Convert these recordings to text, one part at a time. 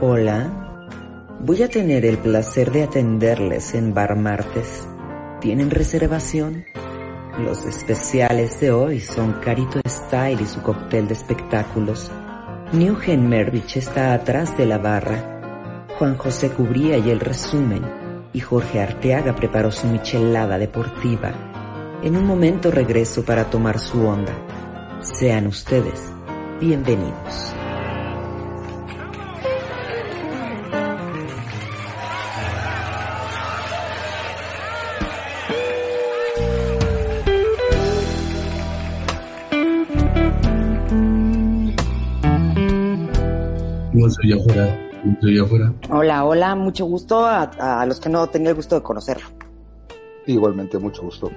Hola. Voy a tener el placer de atenderles en Bar Martes. ¿Tienen reservación? Los especiales de hoy son Carito Style y su cóctel de espectáculos. Newgen Mervich está atrás de la barra. Juan José cubría y el resumen. Y Jorge Arteaga preparó su michelada deportiva. En un momento regreso para tomar su onda. Sean ustedes bienvenidos. Hola, hola, mucho gusto a, a los que no tenía el gusto de conocerlo. Igualmente, mucho gusto.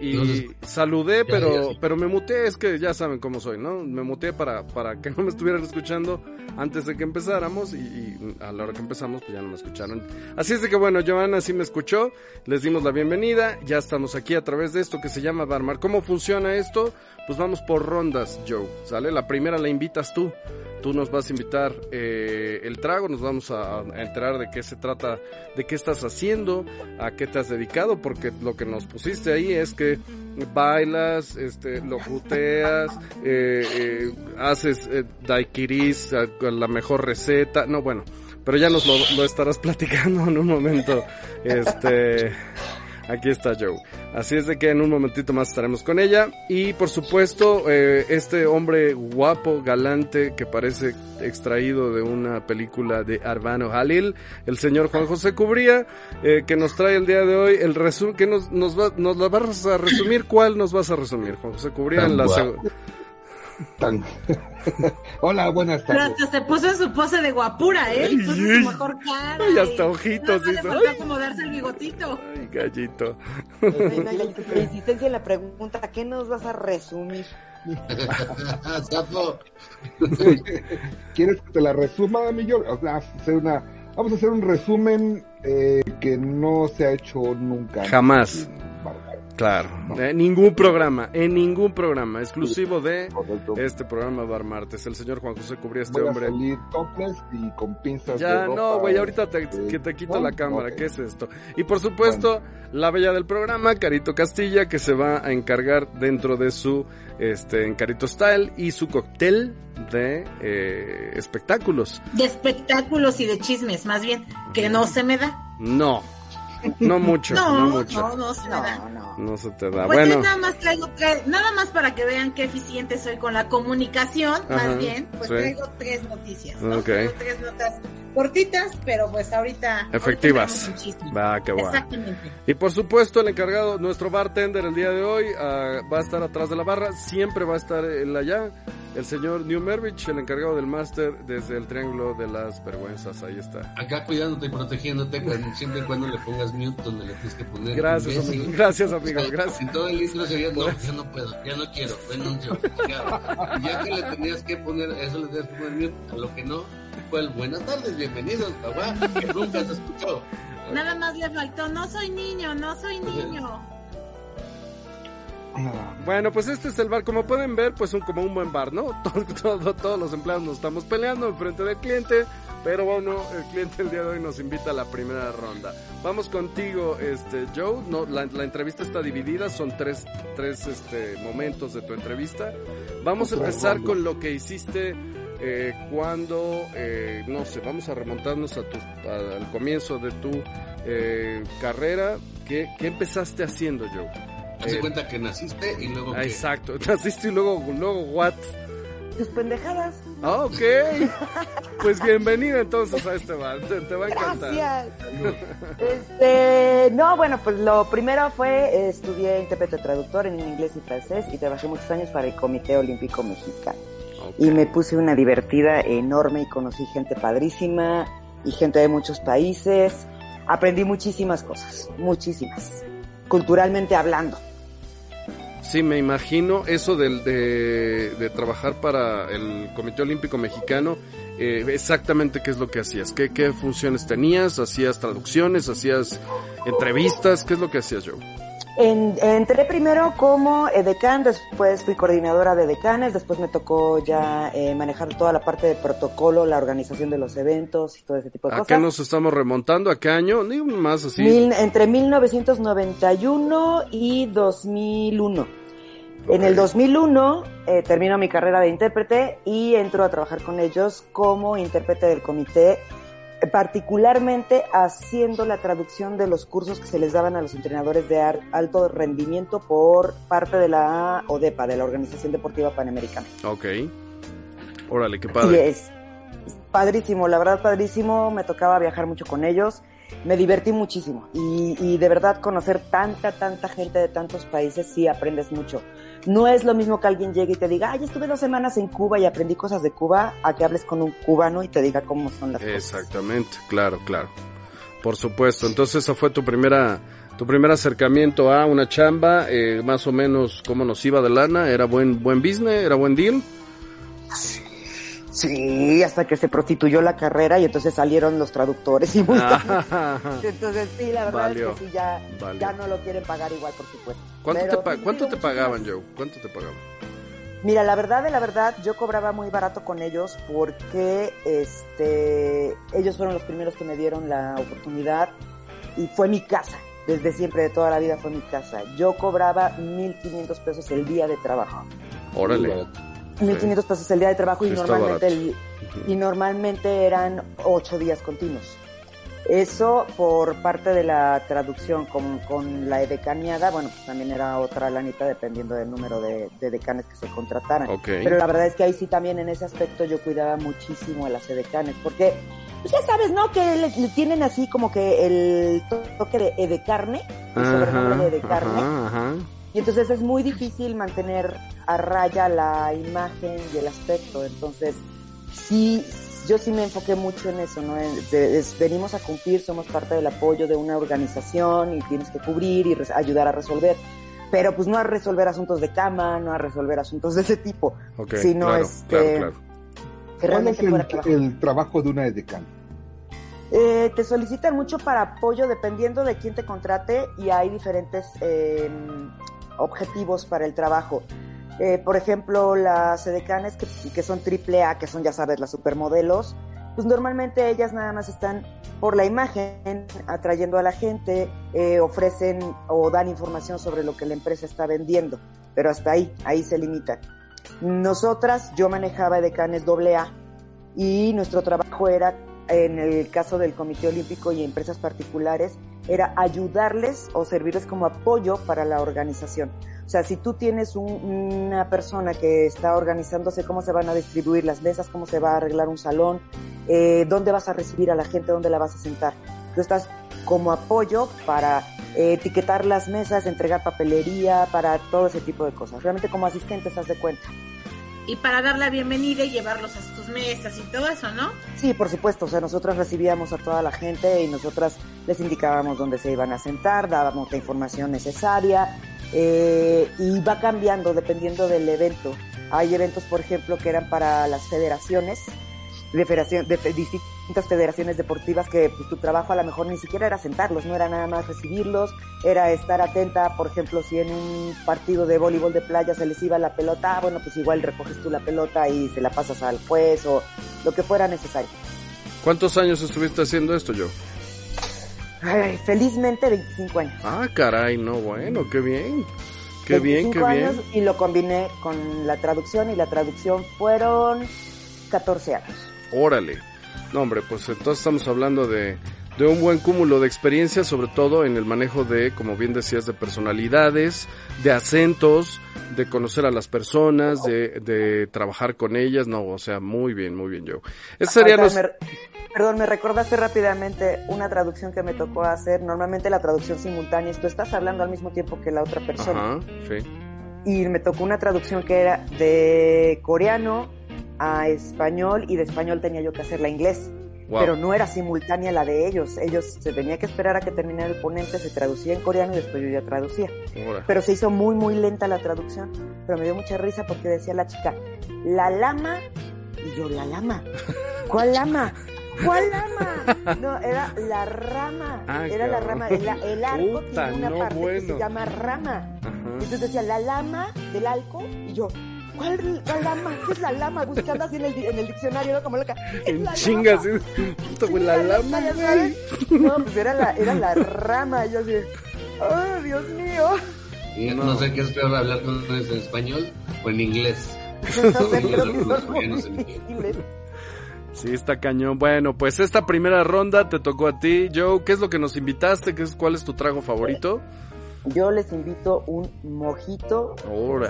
Y saludé, pero, pero me muteé, es que ya saben cómo soy, ¿no? Me muteé para, para que no me estuvieran escuchando antes de que empezáramos y, y, a la hora que empezamos pues ya no me escucharon. Así es de que bueno, Joana sí me escuchó, les dimos la bienvenida, ya estamos aquí a través de esto que se llama Barmar. ¿Cómo funciona esto? Pues vamos por rondas, Joe, ¿sale? La primera la invitas tú tú nos vas a invitar eh, el trago, nos vamos a, a, enterar de qué se trata, de qué estás haciendo, a qué te has dedicado, porque lo que nos pusiste ahí es que bailas, este, lo juteas, eh, eh, haces eh, daiquiris, la mejor receta, no bueno, pero ya nos lo, lo estarás platicando en un momento, este... Aquí está Joe. Así es de que en un momentito más estaremos con ella. Y por supuesto, eh, este hombre guapo, galante, que parece extraído de una película de Arbano Halil, el señor Juan José Cubría, eh, que nos trae el día de hoy el resumen, que nos, nos, va, nos la vas a resumir. ¿Cuál nos vas a resumir, Juan José Cubría? en la Tan... Hola, buenas tardes. Pero hasta se puso en su pose de guapura, ¿eh? Y puso su mejor cara. Y hasta ojitos. No, no le faltó acomodarse el bigotito. Ay, gallito. La insistencia en la pregunta, ¿qué nos vas a resumir? ¿Quieres que te la resuma, Millón? O sea, hacer una... Vamos a hacer un resumen eh, que no se ha hecho nunca. Jamás. Claro, en ningún programa, en ningún programa, exclusivo de este programa Bar Martes. El señor Juan José cubría este Voy a hombre. salir topless y con pinzas Ya, de ropa, no, güey, ahorita te, este, que te quito ¿no? la cámara, Ok. ¿qué es esto? Y por supuesto, la bella del programa, Carito Castilla, que se va a encargar dentro de su, este, en Carito Style y su cóctel de eh, espectáculos. De espectáculos y de chismes, más bien, que no se me da. No, no mucho, no, No, mucho. no, no se me da. No, no. No se te da. Pues bueno, yo nada más traigo, tre- nada más para que vean qué eficiente soy con la comunicación, Ajá, más bien, pues sí. traigo tres noticias, ¿no? Ok. Traigo tres notas cortitas, pero pues ahorita... Efectivas. va, qué guay. Exactamente. Y por supuesto, el encargado, nuestro bartender el día de hoy, ah, va a estar atrás de la barra, siempre va a estar él allá. El señor New Mervich, el encargado del máster desde el Triángulo de las Vergüenzas, ahí está. Acá cuidándote y protegiéndote cuando- siempre y cuando le pongas mute donde le tienes que poner. Gracias, imbécil. amigo. Gracias, amigo. Gracias. En todo el intro sería, no, ya no puedo, ya no quiero, renuncio. Ya, ya que le tenías que poner, eso le tenías que poner mute, a lo que no, fue el buenas tardes, bienvenidos, papá, que nunca se escuchó. Nada más le faltó, no soy niño, no soy niño. Bueno, pues este es el bar. Como pueden ver, pues un, como un buen bar, ¿no? Todo- todo- todos los empleados nos estamos peleando enfrente del cliente. Pero bueno, el cliente el día de hoy nos invita a la primera ronda. Vamos contigo, este, Joe. No, la, la entrevista está dividida, son tres, tres este, momentos de tu entrevista. Vamos a empezar con lo que hiciste eh, cuando, eh, no sé, vamos a remontarnos a tu, a- al comienzo de tu eh, carrera. ¿Qué, ¿Qué empezaste haciendo, Joe? Hace Eh, cuenta que naciste y luego. Exacto, naciste y luego, luego, what? Tus pendejadas. Ah, ok. Pues bienvenida entonces a este bar, te, te va a encantar. Gracias. Este, no, bueno, pues lo primero fue, estudié intérprete traductor en inglés y francés y trabajé muchos años para el Comité Olímpico Mexicano. Y me puse una divertida enorme y conocí gente padrísima y gente de muchos países. Aprendí muchísimas cosas, muchísimas, culturalmente hablando. Sí, me imagino eso del, de, de trabajar para el Comité Olímpico Mexicano. eh, exactamente qué es lo que hacías, ¿Qué, qué funciones tenías, hacías traducciones, hacías entrevistas, qué es lo que hacías, Joe. Entré primero como edecán, después fui coordinadora de decanes, después me tocó ya eh, manejar toda la parte de protocolo, la organización de los eventos y todo ese tipo de cosas. ¿A qué nos estamos remontando? ¿A qué año? Ni más así. entre 1991 y 2001. En el 2001 eh, termino mi carrera de intérprete y entro a trabajar con ellos como intérprete del comité particularmente haciendo la traducción de los cursos que se les daban a los entrenadores de alto rendimiento por parte de la ODEPA, de la Organización Deportiva Panamericana. Ok. Órale, qué padre. es padrísimo, la verdad padrísimo, me tocaba viajar mucho con ellos me divertí muchísimo y, y, de verdad conocer tanta, tanta gente de tantos países, sí aprendes mucho. No es lo mismo que alguien llegue y te diga, ay, estuve dos semanas en Cuba y aprendí cosas de Cuba, a que hables con un cubano y te diga cómo son las cosas. Exactamente, claro, claro. Por supuesto. Entonces, esa fue tu primera, tu primer acercamiento a una chamba, eh, más o menos cómo nos iba de lana, era buen, buen business, era buen deal. Sí, hasta que se prostituyó la carrera y entonces salieron los traductores y Entonces sí, la verdad es que sí, ya, ya no lo quieren pagar igual, por supuesto. ¿Cuánto, te, pues, ¿cuánto te pagaban, Joe? ¿Cuánto te pagaban? Mira, la verdad de la verdad, yo cobraba muy barato con ellos porque este, ellos fueron los primeros que me dieron la oportunidad y fue mi casa. Desde siempre, de toda la vida fue mi casa. Yo cobraba 1.500 pesos el día de trabajo. Órale. 1.500 pesos el día de trabajo y normalmente, y normalmente eran ocho días continuos. Eso por parte de la traducción con, con la edecaneada, bueno, pues también era otra lanita dependiendo del número de, decanes que se contrataran. Pero la verdad es que ahí sí también en ese aspecto yo cuidaba muchísimo a las edecanes, porque pues ya sabes, ¿no? Que le, tienen así como que el toque de edecarne, el sobrenombre de edecarne. Ajá, y entonces es muy difícil mantener a raya la imagen y el aspecto. Entonces, sí, yo sí me enfoqué mucho en eso, ¿no? venimos a cumplir, somos parte del apoyo de una organización y tienes que cubrir y ayudar a resolver. Pero pues no a resolver asuntos de cama, no a resolver asuntos de ese tipo, sino claro, este, claro, que ¿Cuál es el, trabajo de una edecán? Eh, te solicitan mucho para apoyo dependiendo de quién te contrate y hay diferentes eh, objetivos para el trabajo. Eh, por ejemplo, las edecanes que, son triple A, que son, ya sabes, las supermodelos, pues normalmente ellas nada más están por la imagen, atrayendo a la gente, eh, ofrecen o dan información sobre lo que la empresa está vendiendo, pero hasta ahí, ahí se limitan. Nosotras, yo manejaba edecanes doble A y nuestro trabajo era, en el caso del Comité Olímpico y empresas particulares, era ayudarles o servirles como apoyo para la organización. O sea, si tú tienes una persona que está organizándose cómo se van a distribuir las mesas, cómo se va a arreglar un salón, eh, dónde vas a recibir a la gente, dónde la vas a sentar. Tú estás como apoyo para eh, etiquetar las mesas, entregar papelería, para todo ese tipo de cosas. Realmente como asistente, estás de cuenta y para dar la bienvenida y llevarlos a sus mesas y todo eso, ¿no? Sí, por supuesto, o sea, nosotros recibíamos a toda la gente y nosotras les indicábamos dónde se iban a sentar, dábamos la información necesaria eh, y va cambiando dependiendo del evento. Hay eventos, por ejemplo, que eran para las federaciones, de, federación, de, distintas federaciones deportivas que pues, tu trabajo a lo mejor ni siquiera era sentarlos, no era nada más recibirlos, era estar atenta, por ejemplo, si en un partido de voleibol de playa se les iba la pelota, ah, bueno, pues igual recoges tú la pelota y se la pasas al juez o lo que fuera necesario. ¿Cuántos años estuviste haciendo esto yo? Ay, felizmente 25 años. Ah, caray, no, bueno, qué bien. Qué bien, qué años Y lo combiné con la traducción y la traducción fueron 14 años. Órale. No, hombre, pues entonces estamos hablando de, de un buen cúmulo de experiencias, sobre todo en el manejo de, como bien decías, de personalidades, de acentos, de conocer a las personas, de, de trabajar con ellas. No, o sea, muy bien, muy bien, yo. sería Perdón, me recordaste rápidamente una traducción que me tocó hacer. Normalmente la traducción simultánea es tú estás hablando al mismo tiempo que la otra persona. Ajá, sí. Y me tocó una traducción que era de coreano a español y de español tenía yo que hacerla inglés. Pero no era simultánea la de ellos. Ellos se tenía que esperar a que terminara el ponente, se traducía en coreano y después yo ya traducía. Pero se hizo muy, muy lenta la traducción. Pero me dio mucha risa porque decía la chica, la lama. Y yo, la lama. ¿Cuál lama? ¿cuál lama? No, era la rama. Ah, era la rama. El, el arco Puta, tiene una no, parte que se llama rama. Ajá. Entonces decía, la lama del alco. Y yo, ¿cuál la lama? ¿Qué es la lama? Buscando así en el, en el diccionario, ¿no? Como loca. "¿Qué es En la chingas, lama?". ¿sí? Puta, güey, la la lama, güey. No, pues era la, era la rama. Y yo así, ¡ay, Dios mío! Y No. no. sé qué es peor hablar con ustedes en español o en inglés. No sé, creo que Los son muy mexicanos entienden. difíciles. Sí, está cañón. Bueno, pues esta primera ronda te tocó a ti. Joe, ¿qué es lo que nos invitaste? ¿Qué es, ¿Cuál es tu trago favorito? Yo les invito un mojito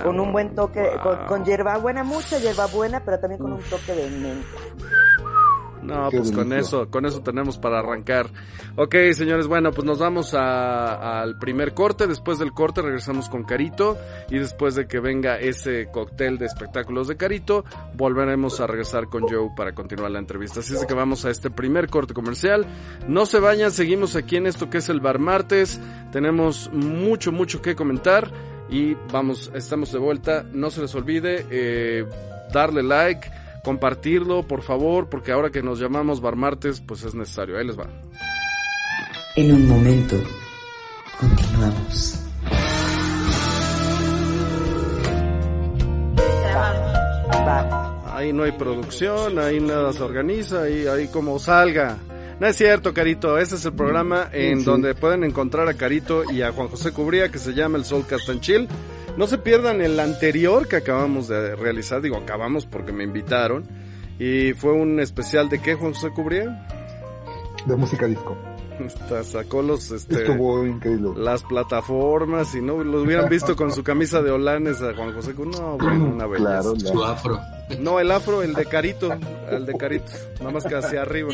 con un buen toque, Wow. con, con hierbabuena, mucha hierbabuena, pero también con un toque de menta. No, Qué pues con eso, con eso tenemos para arrancar. Ok, señores, bueno, pues nos vamos a- al primer corte. Después del corte regresamos con Carito. Y después de que venga ese cóctel de espectáculos de Carito, volveremos a regresar con Joe para continuar la entrevista. Así es que vamos a este primer corte comercial. No se vayan, seguimos aquí en esto que es el Bar Martes. Tenemos mucho, mucho que comentar. Y vamos, estamos de vuelta. No se les olvide eh, darle like compartirlo, por favor, porque ahora que nos llamamos Bar Martes, pues es necesario. Ahí les va. En un momento, continuamos. Ahí no hay producción, ahí nada se organiza, ahí, ahí como salga. No es cierto, Carito, ese es el programa en Sí. donde pueden encontrar a Carito y a Juan José Cubría, que se llama El Sol Castanchil. No se pierdan el anterior que acabamos de realizar, digo acabamos porque me invitaron. Y fue un especial de qué, Juan José Cubría? De música disco. Hasta sacó los, este, Estuvo increíble. las plataformas y no los hubieran visto con su camisa de holanes a Juan José no bueno una belleza Claro, Su afro. no el afro el de carito el de carito nada más que hacia arriba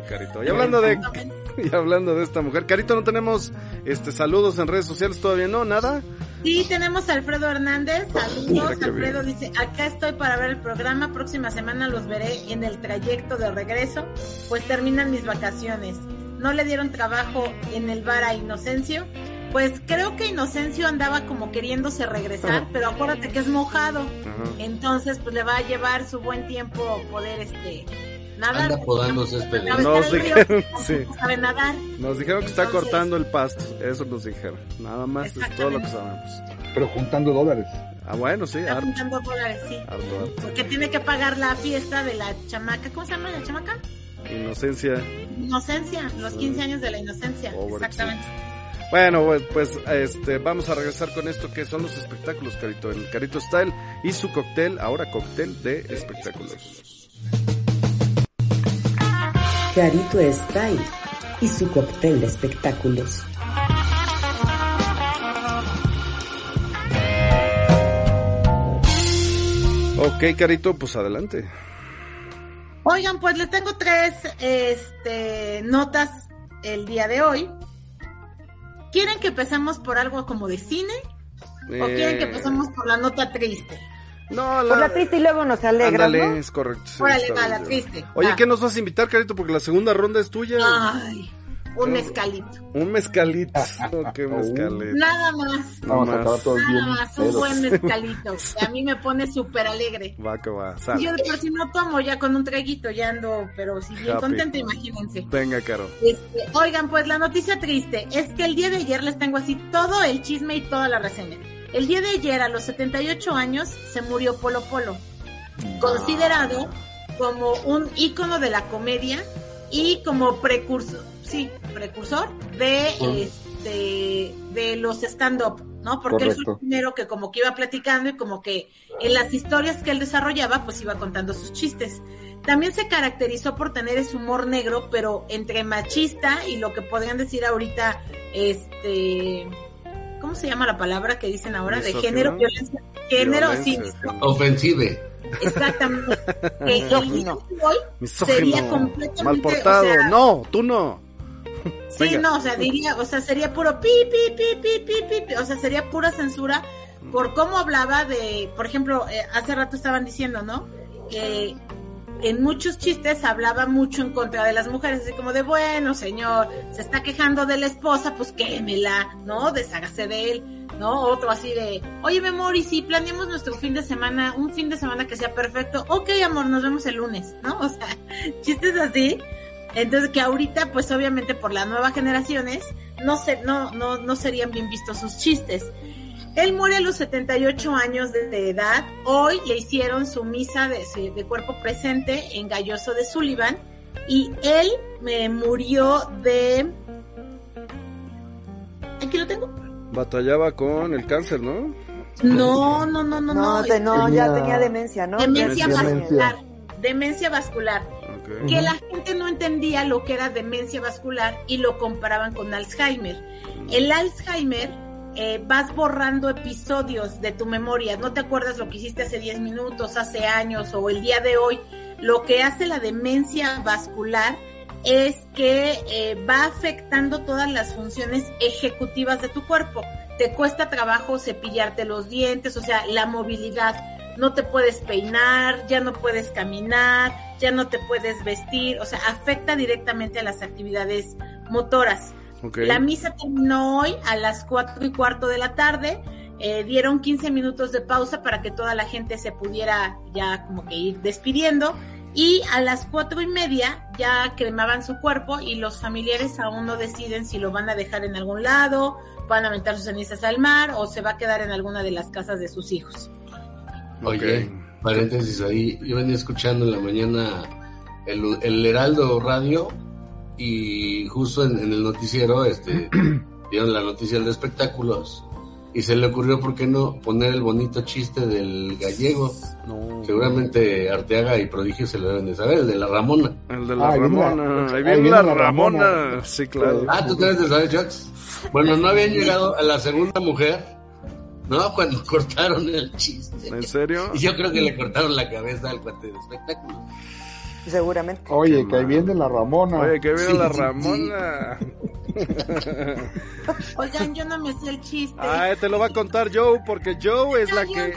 de carito y hablando de y hablando de esta mujer carito no tenemos este saludos en redes sociales todavía no nada Sí, tenemos a Alfredo Hernández. Saludos. Alfredo dice, acá estoy para ver el programa. Próxima semana los veré en el trayecto de regreso, pues terminan mis vacaciones. ¿No le dieron trabajo en el bar a Inocencio? Pues creo que Inocencio andaba como queriéndose regresar, pero acuérdate que es mojado. Ajá. Entonces, pues le va a llevar su buen tiempo poder este nadar. Anda podando césped. Nos dijeron, sí. no sabe nadar. nos dijeron que está Entonces- cortando el pasto eso nos dijeron nada más es todo lo que sabemos Pero juntando dólares. ah bueno sí Está juntando dólares, sí. harto, harto. Porque tiene que pagar la fiesta de la chamaca. ¿Cómo se llama la chamaca? inocencia Inocencia, los 15 años de la inocencia. Pobre Exactamente. Bueno, pues, pues, este, vamos a regresar con esto que son los espectáculos, Carito, el Carito Style y su cóctel, ahora cóctel de espectáculos. Carito Style y su cóctel de espectáculos. Ok, Carito, pues adelante. Oigan, pues les tengo tres este, notas el día de hoy. ¿Quieren que empecemos por algo como de cine? ¿O quieren que Eh, empecemos por la nota triste? No, Por la triste y luego nos alegras, Ándale, ¿no? es correcto. sí, Órale, va, la triste. Oye, va. ¿qué nos vas a invitar, Carito? Porque la segunda ronda es tuya. Ay, un mezcalito. Un mezcalito. Qué mezcalito. Nada más. No Vamos a más. acabar todos bien. Nada más, un buen mezcalito. que a mí me pone súper alegre. Va que va, sale. Yo de por si no tomo ya con un traguito, ya ando, pero si bien Happy. contenta, imagínense. Venga, Caro. Este, oigan, pues la noticia triste es que el día de ayer les tengo así todo el chisme y toda la reseña. El día de ayer, a los 78 años, se murió Polo Polo, considerado como un ícono de la comedia y como precursor, sí, precursor de, este, de los stand-up, ¿no? Porque él fue el primero que como que iba platicando y como que en las historias que él desarrollaba, pues iba contando sus chistes. También se caracterizó por tener ese humor negro, pero entre machista y lo que podrían decir ahorita, este, ¿cómo se llama la palabra que dicen ahora? De género, violencia, género, sí, Violencia, Ofensive. exactamente. Sería completamente, Mal portado. o sea, no, tú no. Sí, Venga. no, o sea, diría, o sea, sería puro pi, pi, pi, pi, pi, pi, pi, o sea, sería pura censura por cómo hablaba de, por ejemplo, eh, hace rato estaban diciendo, ¿no? Que en muchos chistes hablaba mucho en contra de las mujeres, así como de, bueno, señor, se está quejando de la esposa, pues quémela, ¿no? Deshágase de él. ¿no? Otro así de, oye, mi amor, y si planeamos nuestro fin de semana, un fin de semana que sea perfecto, ok, amor, nos vemos el lunes, ¿no? O sea, chistes así. Entonces, que ahorita, pues obviamente por las nuevas generaciones, no, se, no, no, no serían bien vistos sus chistes. Él muere a los 78 años de, edad. Hoy le hicieron su misa de, de, cuerpo presente en Galloso de Sullivan. Y él me murió de... Aquí lo tengo. Batallaba con el cáncer, ¿no? No, no, no, no, no. No, ya tenía demencia, ¿no? Demencia, vascular. Demencia vascular. Que la gente no entendía lo que era demencia vascular y lo comparaban con Alzheimer. El Alzheimer eh, vas borrando episodios de tu memoria, no te acuerdas lo que hiciste hace 10 minutos, hace años o el día de hoy. Lo que hace la demencia vascular es que eh, va afectando todas las funciones ejecutivas de tu cuerpo. Te cuesta trabajo cepillarte los dientes, o sea, la movilidad. No te puedes peinar, ya no puedes caminar, ya no te puedes vestir, o sea, afecta directamente a las actividades motoras. La misa terminó hoy a las cuatro y cuarto de la tarde. Eh, dieron 15 minutos de pausa para que toda la gente se pudiera ya como que ir despidiendo y a las cuatro y media ya cremaban su cuerpo y los familiares aún no deciden si lo van a dejar en algún lado, van a aventar sus cenizas al mar o se va a quedar en alguna de las casas de sus hijos. Oye, paréntesis ahí, yo venía escuchando en la mañana el, el Heraldo Radio y justo en, el noticiero este dieron la noticia de espectáculos y se le ocurrió, ¿por qué no poner el bonito chiste del gallego? Seguramente Arteaga y Prodigio se lo deben de saber, el de la Ramona. El de la Ramona, ahí viene, la, Ramona. Sí, claro. Ah, ¿tú tienes de saber, Jux? Bueno, no habían llegado a la segunda mujer, ¿no? Cuando cortaron el chiste. ¿En serio? Y yo creo que le cortaron la cabeza al cuate de espectáculos. Seguramente. Oye, que ahí viene la Ramona. Oye, que viene la Ramona. Oigan, yo no me sé el chiste. Ah, te lo va a contar Joe, porque Joe es la que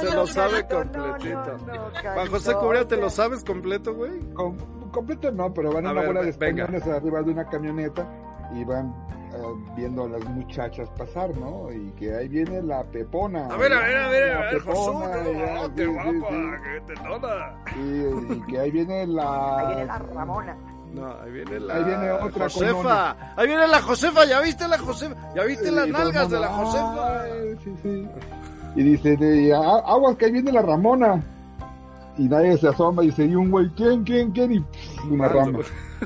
se lo sabe completito. Juan José Cubría, ¿te lo sabes completo, güey? completo no, pero van a, una bola de españoles arriba de una camioneta y van eh, viendo a las muchachas pasar, ¿no? Y que ahí viene la pepona. A ver, a ver, a ver, a ver, Josué, qué guapa, que te toda. Y, y, que ahí viene la... Ahí viene la Ramona. No, ahí viene la ahí viene otra Josefa. Ahí viene la Josefa, ¿ya viste la Josefa? ¿Ya viste las nalgas de la Josefa? sí, sí. Y dice, aguas que ahí viene la Ramona. Y nadie se asoma y dice, y un güey, ¿quién, quién, quién? Y una rama.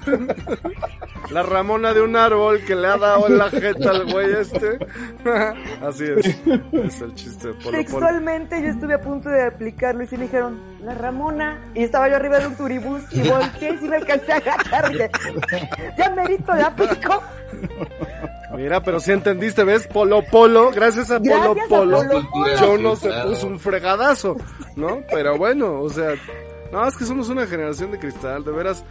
La Ramona de un árbol que le ha dado en la jeta al güey este. Así es. Es el chiste de Polo Sexualmente yo estuve a punto de aplicarlo y sí me dijeron, la Ramona. Y estaba yo arriba de un turibús y volteé y sí me alcancé a agachar. Ya merito la pico. Mira, pero si entendiste, ¿ves? Polo Polo, gracias a Polo Polo, yo no se puso un fregadazo, ¿no? Pero bueno, o sea, no, es que somos una generación de cristal, de veras.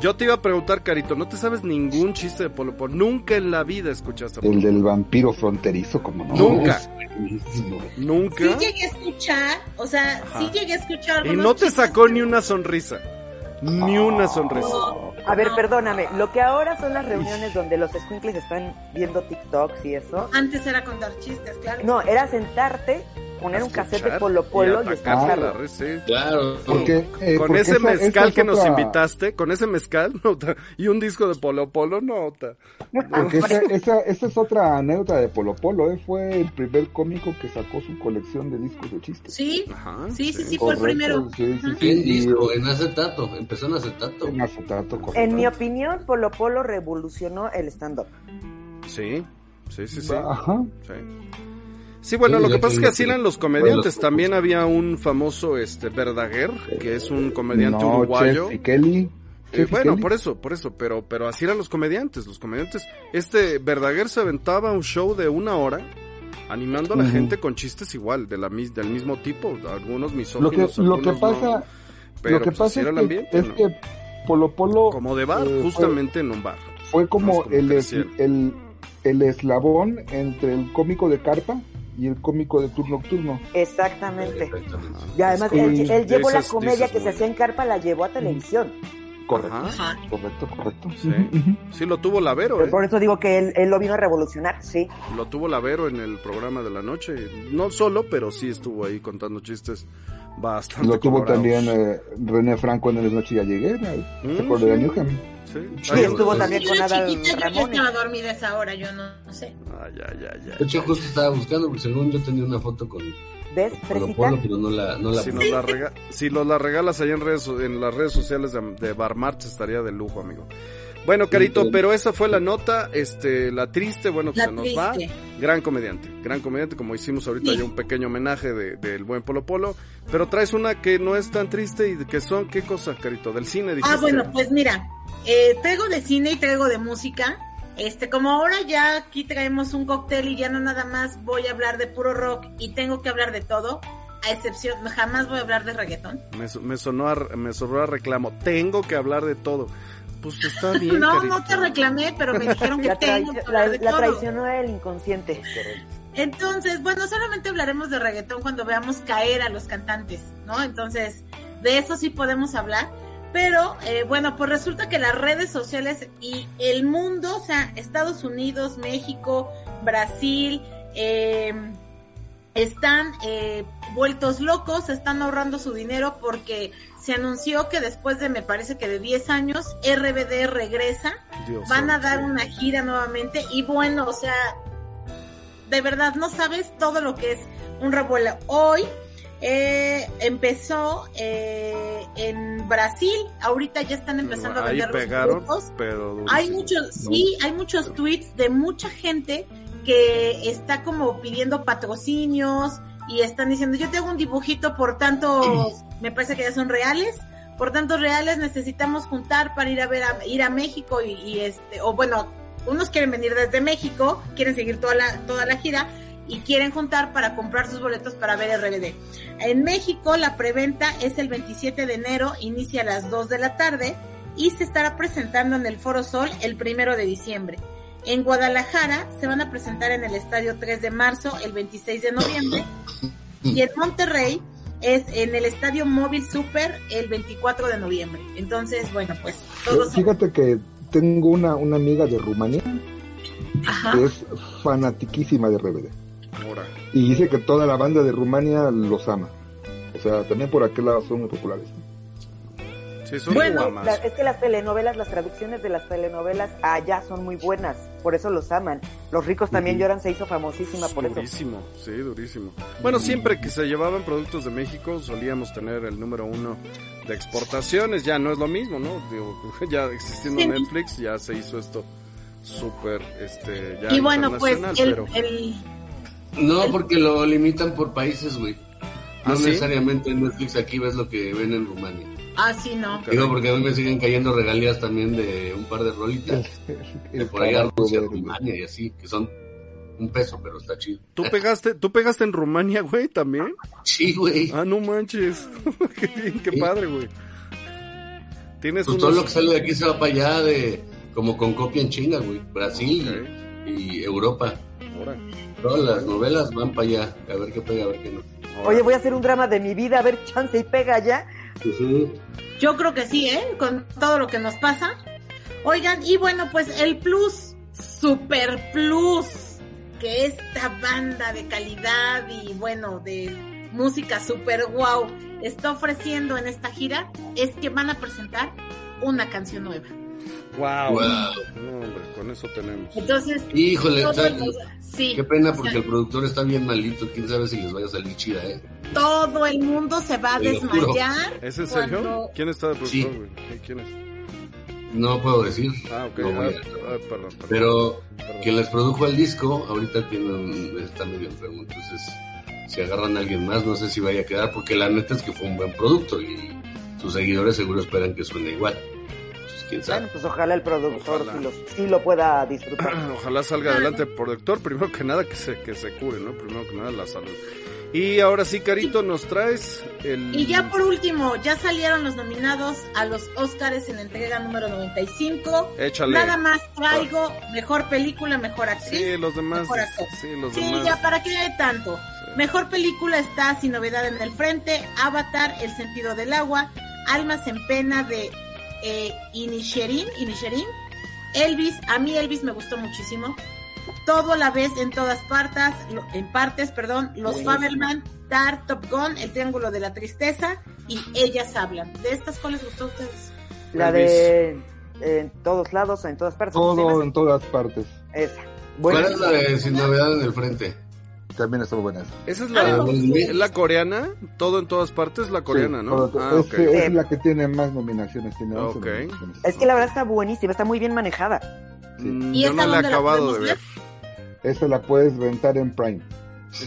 Yo te iba a preguntar, Carito, ¿no te sabes ningún chiste de Polo Polo? Nunca en la vida escuchaste. El del vampiro fronterizo, como no. Nunca. Nunca. Sí llegué a escuchar, o sea, sí llegué a escuchar. Y no te sacó ni una sonrisa. Ni una sonrisa. A ver, perdóname, lo que ahora son las reuniones donde los squinkles están viendo TikToks y eso. Antes era contar chistes, claro. No, era sentarte poner un cassette de Polo Polo y, y escucharlo. Claro. Porque, eh, con ese mezcal que nos invitaste, con ese mezcal nota, y un disco de Polo Polo nota. Porque esa, esa, esa, es otra anécdota de Polo Polo, ¿eh? fue el primer cómico que sacó su colección de discos de chistes. Sí, sí, sí, sí, fue el primero. Sí, sí, sí, en disco, en acetato, empezó en acetato. En acetato, En mi opinión, Polo Polo revolucionó el stand-up. Sí, sí, sí, sí. Ajá. Sí. Sí, bueno, lo que pasa es que así eran los comediantes. También había un famoso este Verdaguer, que es un comediante uruguayo. y Kelly. Eh, bueno, por eso, por eso, pero, pero así eran los comediantes, los comediantes. Este Verdaguer se aventaba un show de una hora, animando a la gente con chistes igual, de la, del mismo tipo, algunos misóginos, lo que, lo que pasa, pero lo que pues, pasa es, que, ambiente, es que Polo Polo... Como de bar, eh, justamente fue, en un bar. Fue como, como el, el, el eslabón entre el cómico de carpa y el cómico de turno nocturno. Exactamente. Y además él, llevó la comedia que se hacía en carpa, la llevó a televisión. Correcto, correcto, correcto. Sí. sí, lo tuvo Lavero. ¿eh? Por eso digo que él, él, lo vino a revolucionar, sí. Lo tuvo Lavero en el programa de la noche. No solo, pero sí estuvo ahí contando chistes bastante. Lo tuvo también eh, René Franco en el Noche Ya Llegué, ¿se mm, de Newham? Sí, sí estuvo también con Adal Ramón. Yo estaba dormida esa hora, yo no, no sé. Ya, ya, ya. De hecho, justo estaba buscando, porque según yo tenía una foto con ¿Ves, Polo, pero no la, no la si, nos la rega si nos la regalas ahí en, redes, en las redes sociales de, de Bar March estaría de lujo, amigo. Bueno, Carito, pero esa fue la nota, este, la triste, bueno, pues se nos va. Gran comediante, gran comediante, como hicimos ahorita ya un pequeño homenaje del de, buen Polo Polo, pero traes una que no es tan triste y que son, ¿qué cosa, Carito? Del cine, dijiste. Ah, bueno, pues mira, eh, traigo de cine y traigo de música. Este, como ahora ya aquí traemos un cóctel y ya no nada más voy a hablar de puro rock y tengo que hablar de todo, a excepción, jamás voy a hablar de reggaetón. Me, me sonó a, me sonó a reclamo, tengo que hablar de todo. Pues está bien. no, no te reclamé, pero me dijeron que la tengo que de la traicionó el inconsciente. Entonces, bueno, solamente hablaremos de reggaetón cuando veamos caer a los cantantes, ¿no? Entonces, de eso sí podemos hablar. Pero eh, bueno, pues resulta que las redes sociales y el mundo, o sea, Estados Unidos, México, Brasil, eh, están eh, vueltos locos, están ahorrando su dinero porque se anunció que después de, me parece que de 10 años, RBD regresa, van a dar una gira nuevamente. Y bueno, o sea, de verdad no sabes todo lo que es un revuelo. Hoy eh, empezó eh, en Brasil, ahorita ya están empezando a vender pegaron, los pero Hay muchos, sí, hay muchos tweets de mucha gente que está como pidiendo patrocinios y están diciendo, yo tengo un dibujito por tanto, me parece que ya son reales, por tantos reales necesitamos juntar para ir a ver a, ir a México y, y este, o bueno, unos quieren venir desde México, quieren seguir toda la, toda la gira, y quieren juntar para comprar sus boletos para ver RBD. En México la preventa es el 27 de enero, inicia a las 2 de la tarde y se estará presentando en el Foro Sol el primero de diciembre. En Guadalajara se van a presentar en el Estadio 3 de marzo el 26 de noviembre y en Monterrey es en el Estadio Móvil Super el 24 de noviembre. Entonces, bueno, pues todos... Fíjate que tengo una, una amiga de Rumanía que es fanatiquísima de RBD. Y dice que toda la banda de Rumania los ama. O sea, también por aquel lado son muy populares. Sí, son bueno, es que las telenovelas, las traducciones de las telenovelas allá son muy buenas, por eso los aman. Los ricos también lloran, se hizo famosísima por eso. Durísimo, sí, durísimo. Bueno, siempre que se llevaban productos de México solíamos tener el número uno de exportaciones, ya no es lo mismo, ¿no? ya existiendo Netflix ya se hizo esto súper, este, ya Y bueno, pues el, no, porque lo limitan por países, güey. No ¿Ah, necesariamente en Netflix aquí ves lo que ven en Rumania. Ah, sí, no. Digo, porque a mí me siguen cayendo regalías también de un par de rolitas. de por allá Rusia, Rumania y así, que son un peso, pero está chido. ¿Tú pegaste, tú pegaste en Rumania, güey, también? Sí, güey. Ah, no manches. qué bien, qué padre, güey. Tienes pues todo lo que sale de aquí se va para allá de como con copia en China, güey. Brasil y Europa. Ahora. Todas las novelas van para allá, a ver qué pega, a ver qué no. Oye, voy a hacer un drama de mi vida, a ver chance y pega Yo creo que sí, ¿eh? Con todo lo que nos pasa. Oigan, y bueno, pues el plus, super plus, que esta banda de calidad y bueno, de música super wow está ofreciendo en esta gira es que van a presentar una canción nueva. Wow. hombre, con eso tenemos. Entonces, híjole, sí. qué pena porque el productor está bien malito. Quién sabe si les vaya a salir chida, ¿eh? Todo el mundo se va a desmayar. ¿Es en serio? ¿Quién está de productor, güey? ¿Quién es? No puedo decir. Ah, ok. No ah, ah, perdón, Pero quien les produjo el disco, ahorita tienen, está medio enfermo. Entonces, si agarran a alguien más, no sé si vaya a quedar, porque la neta es que fue un buen producto y sus seguidores seguro esperan que suene igual. Bueno, pues ojalá el productor sí lo, pueda disfrutar. ojalá salga adelante el productor, primero que nada que se, que se cure, ¿no? Primero que nada la salud. Y ahora sí, Carito, nos traes el... Y ya por último, ya salieron los nominados a los Oscars en la entrega número 95. Échale. Nada más traigo mejor película, mejor actriz. Sí, los demás. Mejor actor. Sí, los sí, demás. ya, ¿para qué hay tanto? Mejor película está Sin Novedad en el Frente, Avatar, El Sentido del Agua, Almas en Pena de eh, Inisherin, Inisherin. Elvis, a mí Elvis me gustó muchísimo. Todo la vez en todas partes, en partes, perdón, los Faberman, Tar, Top Gun, El Triángulo de la Tristeza y Ellas Hablan. ¿De estas cuáles gustó a ustedes? La de en todos lados, en todas partes. Todo en todas partes. Esa. ¿Cuál es la de Sin Novedad en el Frente? También estuvo buena. Esa es la, ah, la coreana, todo en todas partes, la coreana, ¿no? ah, es, okay. es, la que tiene más nominaciones. Tiene okay. nominaciones. Es que la verdad está buenísima, está muy bien manejada. Sí. Mm, ¿Y yo no la he acabado de ver. Esa la puedes rentar en Prime.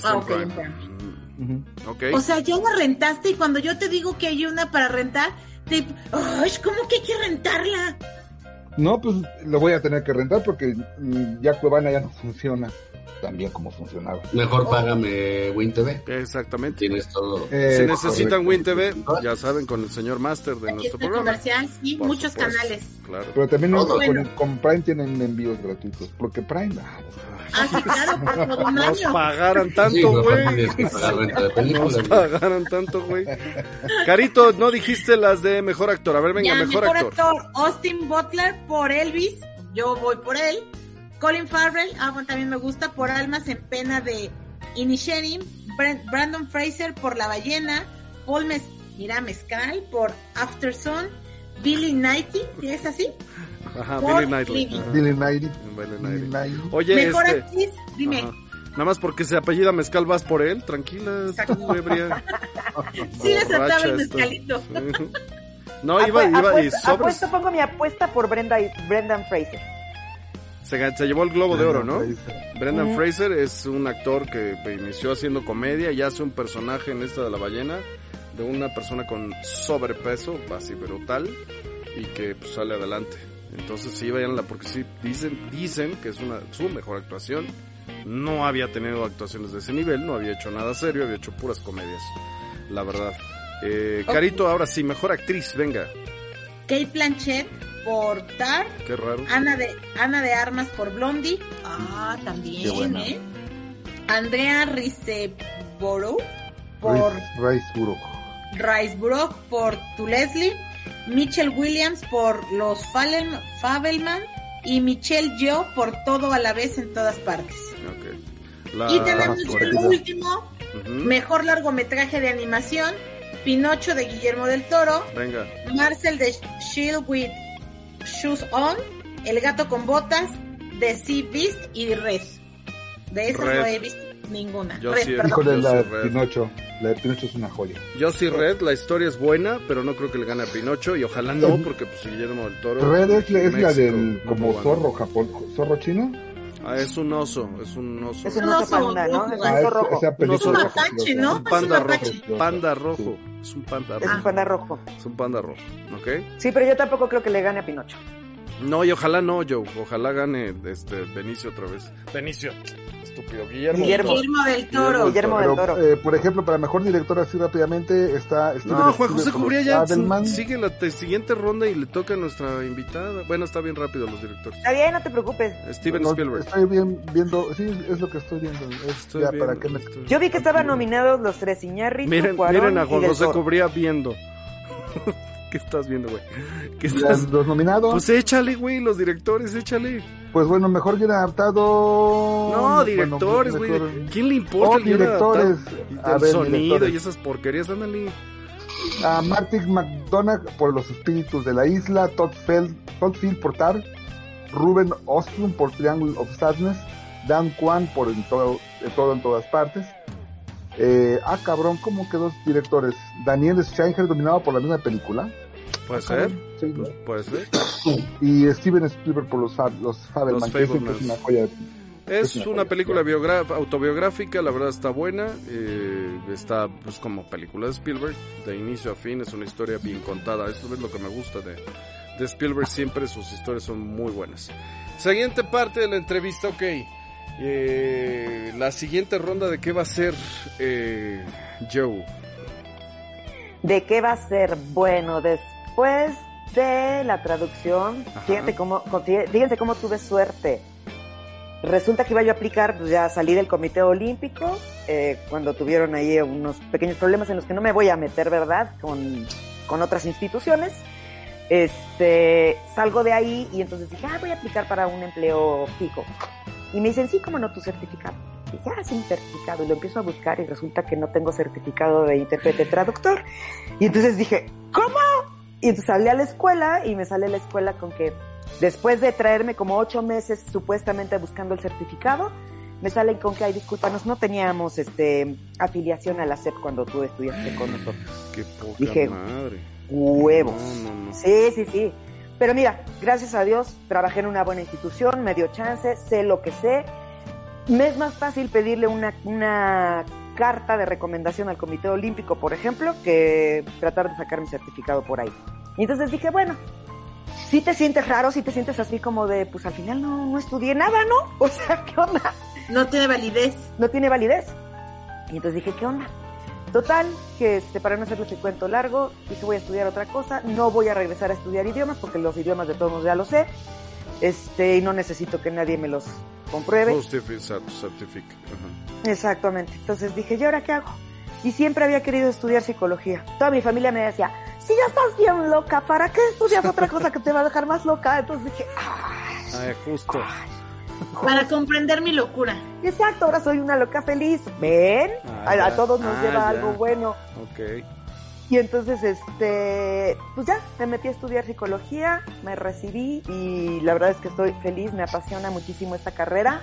Ah, ok, en Prime. Mm, okay. O sea, ya la rentaste y cuando yo te digo que hay una para rentar, te... ¡Ay, ¿cómo que hay que rentarla? No, pues lo voy a tener que rentar porque ya Cuevana ya no funciona tan bien como funcionaba. Mejor págame WinTV. Exactamente. Tienes todo. Eh, si necesitan WinTV, ya saben, con el señor Master de nuestro programa. comercial, sí, muchos canales. Claro. Pero también con, con, Prime tienen envíos gratuitos, porque Prime... Ah, Ah, sí, claro, por todo un Nos pagaran tanto, güey. Nos pagaran tanto, güey. Carito, no dijiste las de mejor actor. A ver, venga, mejor, mejor actor. Austin Butler por Elvis. Yo voy por él. Colin Farrell, ah, bueno, también me gusta por Almas en Pena de Inisherin. Brandon Fraser por La Ballena. Paul Mes mira, Mezcal por After Sun. Billy Knighty, ¿es así? Ajá, Billy Knightley. Billy Knightley. Billy Knightley. Oye, Mejor este... actriz, dime. Ajá. Nada más porque se apellida Mezcal vas por él, tranquila, tú ebria. sí, le trataba el mezcalito. Sí. No, iba, iba apuesto, y sobres. Apuesto, pongo mi apuesta por Brenda, Brendan Fraser. Se, se, llevó el Globo de Oro, ¿no? Fraser. Brendan mm. Fraser es un actor que inició haciendo comedia y hace un personaje en esta de la ballena de una persona con sobrepeso, así brutal, y que pues, sale adelante. Entonces sí, vayanla porque sí, dicen, dicen que es una, su mejor actuación. No había tenido actuaciones de ese nivel, no había hecho nada serio, había hecho puras comedias, la verdad. Eh, Carito, ahora sí, mejor actriz, venga. Kate Blanchett por Tar. Qué raro. Ana de, Ana de Armas por Blondie. Ah, también, ¿eh? Andrea Riseborough por... Riceborough. Riceborough por Tu Leslie. Mitchell Williams por los Fabelman y Michelle Yeoh por todo a la vez en todas partes. Okay. La... Y tenemos el último, uh -huh. mejor largometraje de animación, Pinocho de Guillermo del Toro, Venga. Marcel de Shield with Shoes On, El gato con botas, The Sea Beast y Red. De esas Red. no he visto ninguna. Yo Red, sí, perdón. Híjole, la de Red. Pinocho. La de Pinocho es una joya. Yo sí, Red, la historia es buena, pero no creo que le gane a Pinocho y ojalá no, porque pues Guillermo del Toro. Red es, la- es la México, del no como zorro japón, zorro chino. Ah, es un oso, es un oso. Es un oso panda, ¿no? Es un oso es- rojo. Es un es mapache. ¿no? Un panda Es un rojo, mapache. panda rojo, es un panda Es rojo, un panda rojo. es un panda rojo, ¿ok? Sí, pero yo tampoco creo que le gane a Pinocho. No, y ojalá no, Joe, ojalá gane este Benicio otra vez. Benicio, estúpido, Guillermo. Guillermo. Guillermo del Toro. Guillermo del Pero, Toro. eh, por ejemplo, para mejor director así rápidamente está Steven No, Juan José Cubría ya sigue la te- siguiente ronda y le toca a nuestra invitada. Bueno, está bien rápido los directores. Está bien, no te preocupes. Steven No, Spielberg. Estoy bien, viendo, sí, es lo que estoy viendo. Es Estoy ya viendo, para qué me... estoy- Yo vi que estaban nominados los tres Iñárritu, Miren, Cuarón miren a Juan José. Cubría viendo. ¿Qué estás viendo, güey? ¿Qué estás? Los nominados, Pues échale, güey, los directores, échale. Pues bueno, mejor guion adaptado. No, Bueno, directores, güey. mejor- ¿Quién le importa Oh, el directores. A el ver, sonido directores. y esas porquerías, ándale. A Martin McDonagh por Los Espíritus de la Isla, Todd Field, Todd Field por Tar, Ruben Ostrom por Triangle of Sadness, Dan Kwan por en todo, en todo en todas partes. Eh, ah, cabrón, ¿cómo que dos directores? Daniel Scheinher dominado por la misma película. Puede Ah, ser, cabrón, sí. pues, puede ser. Y Steven Spielberg por los, los Fabelman, Los que es una joya. Es Es una una película autobiográfica, la verdad está buena, eh, está pues como película de Spielberg, de inicio a fin, es una historia bien contada, eso es lo que me gusta de, de Spielberg, siempre sus historias son muy buenas. Siguiente parte de la entrevista, ok, eh, la siguiente ronda de qué va a ser eh, Joe. ¿De qué va a ser? Bueno, después de la traducción, Ajá. fíjate cómo, fíjense cómo tuve suerte. Resulta que iba yo a aplicar, pues ya salí del Comité Olímpico, eh, cuando tuvieron ahí unos pequeños problemas en los que no me voy a meter, ¿verdad? Con, con otras instituciones. Este, salgo de ahí y entonces dije, ah, voy a aplicar para un empleo fijo. Y me dicen, sí, ¿cómo no tu certificado? Y dije, ah, sí, mi certificado. Y lo empiezo a buscar y resulta que no tengo certificado de intérprete traductor. Y entonces dije, ¿cómo? Y entonces salí a la escuela y me sale a la escuela con que después de traerme como ocho meses supuestamente buscando el certificado, me salen con que, ay, discúlpanos, no teníamos este afiliación a la SEP cuando tú estudiaste con nosotros. Qué poca Dije, madre. Huevos. sí, sí, sí. Pero mira, gracias a Dios, trabajé en una buena institución, me dio chance, sé lo que sé. Me es más fácil pedirle una, una carta de recomendación al Comité Olímpico, por ejemplo, que tratar de sacar mi certificado por ahí. Y entonces dije, bueno, si te sientes raro, si te sientes así como de, pues al final no, no estudié nada, ¿no? O sea, ¿qué onda? No tiene validez. No tiene validez. Y entonces dije, ¿qué onda? Total, que este, para no hacerles el cuento largo, dije voy a estudiar otra cosa, no voy a regresar a estudiar idiomas porque los idiomas de todos ya los sé, este, y no necesito que nadie me los compruebe. Exactamente. Entonces dije, ¿y ahora qué hago? Y siempre había querido estudiar psicología. Toda mi familia me decía, si ya estás bien loca, ¿para qué estudias otra cosa que te va a dejar más loca? Entonces dije, ay, justo. Para comprender mi locura. Exacto, ahora soy una loca feliz. ¿Ven? Ah, a, todos nos ah, lleva algo bueno. Ok. Y entonces, este, pues ya, me metí a estudiar psicología, me recibí y la verdad es que estoy feliz, me apasiona muchísimo esta carrera.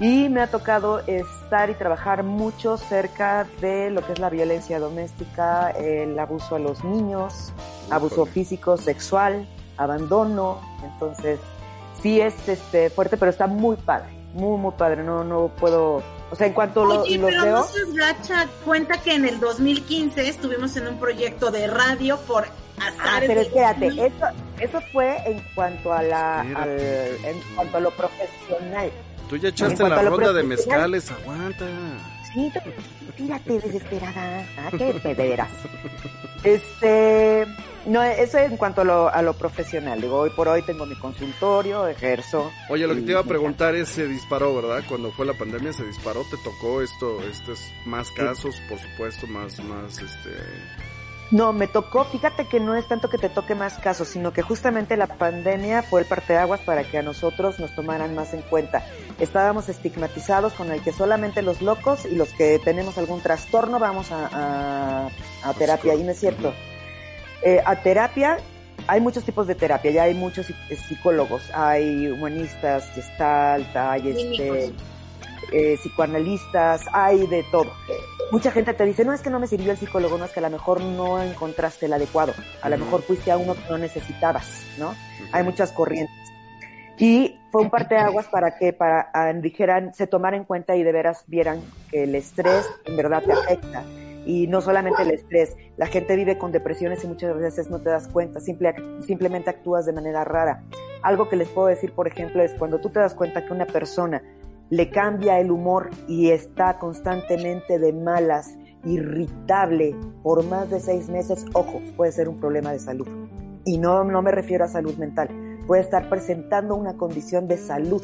Y me ha tocado estar y trabajar mucho cerca de lo que es la violencia doméstica, el abuso a los niños, abuso físico, sexual, abandono, entonces sí es este fuerte, pero está muy padre, muy muy padre, no no puedo, o sea, en cuanto lo, Oye, pero veo, Gacha cuenta que en el 2015 estuvimos en un proyecto de radio por Ah, pero espérate, eso, eso fue en cuanto a la en cuanto a lo profesional. Tú ya echaste la ronda de mezcales, aguanta. Sí, tírate desesperada. Ah, qué pederas. Este, no, eso es en cuanto a lo, a lo profesional. Digo, hoy por hoy tengo mi consultorio, ejerzo. Oye, lo que te iba a preguntar es, se disparó, ¿verdad? Cuando fue la pandemia se disparó, ¿te tocó esto, estos más casos, por supuesto, más, más, este... No, me tocó, fíjate que no es tanto que te toque más casos, sino que justamente la pandemia fue el parteaguas para que a nosotros nos tomaran más en cuenta. Estábamos estigmatizados con el que solamente los locos y los que tenemos algún trastorno vamos a, a terapia, y no es cierto. Eh, a terapia, hay muchos tipos de terapia, ya hay muchos psicólogos, hay humanistas, gestalt, hay este, eh, psicoanalistas, hay de todo. Mucha gente te dice, no es que no me sirvió el psicólogo, no es que a lo mejor no encontraste el adecuado, a lo mejor fuiste a uno que no necesitabas, ¿no? Hay muchas corrientes. Y fue un parteaguas para que para dijeran, se tomara en cuenta y de veras vieran que el estrés en verdad te afecta y no solamente el estrés, la gente vive con depresiones y muchas veces no te das cuenta, simple, simplemente actúas de manera rara. Algo que les puedo decir, por ejemplo, es cuando tú te das cuenta que una persona le cambia el humor y está constantemente de malas, irritable por más de seis meses, ojo, puede ser un problema de salud. Y no, no me refiero a salud mental, puede estar presentando una condición de salud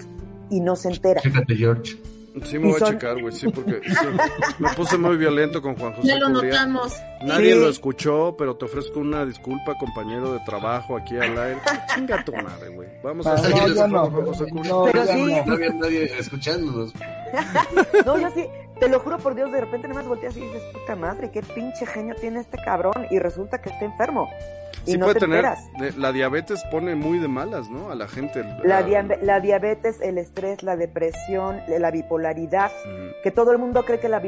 y no se entera. Fíjate, George. Sí, me voy a checar, güey, sí, porque me puse muy violento con Juan José. Ya lo notamos. Nadie lo escuchó, pero te ofrezco una disculpa, compañero de trabajo aquí al aire. Chinga tu madre, güey. Vamos a hacer no, no, Juan José no, pero sí. No había nadie escuchándonos. no, yo sí, te lo juro por Dios, de repente nada más volteas y dices, puta madre, qué pinche genio tiene este cabrón, y resulta que está enfermo sí puede tener, la diabetes pone muy de malas, ¿no? A la gente. La, la diabetes, el estrés, la depresión, la bipolaridad, que todo el mundo cree que la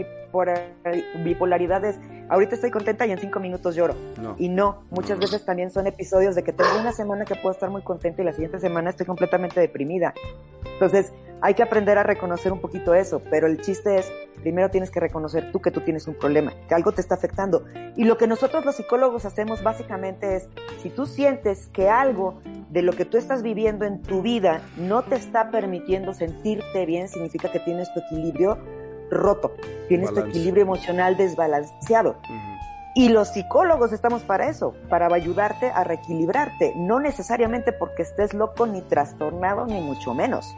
bipolaridad es, ahorita estoy contenta y en cinco minutos lloro. Y no, muchas veces también son episodios de que tengo una semana que puedo estar muy contenta y la siguiente semana estoy completamente deprimida. Entonces, hay que aprender a reconocer un poquito eso, pero el chiste es, primero tienes que reconocer tú que tú tienes un problema, que algo te está afectando. Y lo que nosotros los psicólogos hacemos básicamente es, si tú sientes que algo de lo que tú estás viviendo en tu vida no te está permitiendo sentirte bien, significa que tienes tu equilibrio roto, tienes tu equilibrio emocional desbalanceado. Y los psicólogos estamos para eso, para ayudarte a reequilibrarte, no necesariamente porque estés loco ni trastornado, ni mucho menos.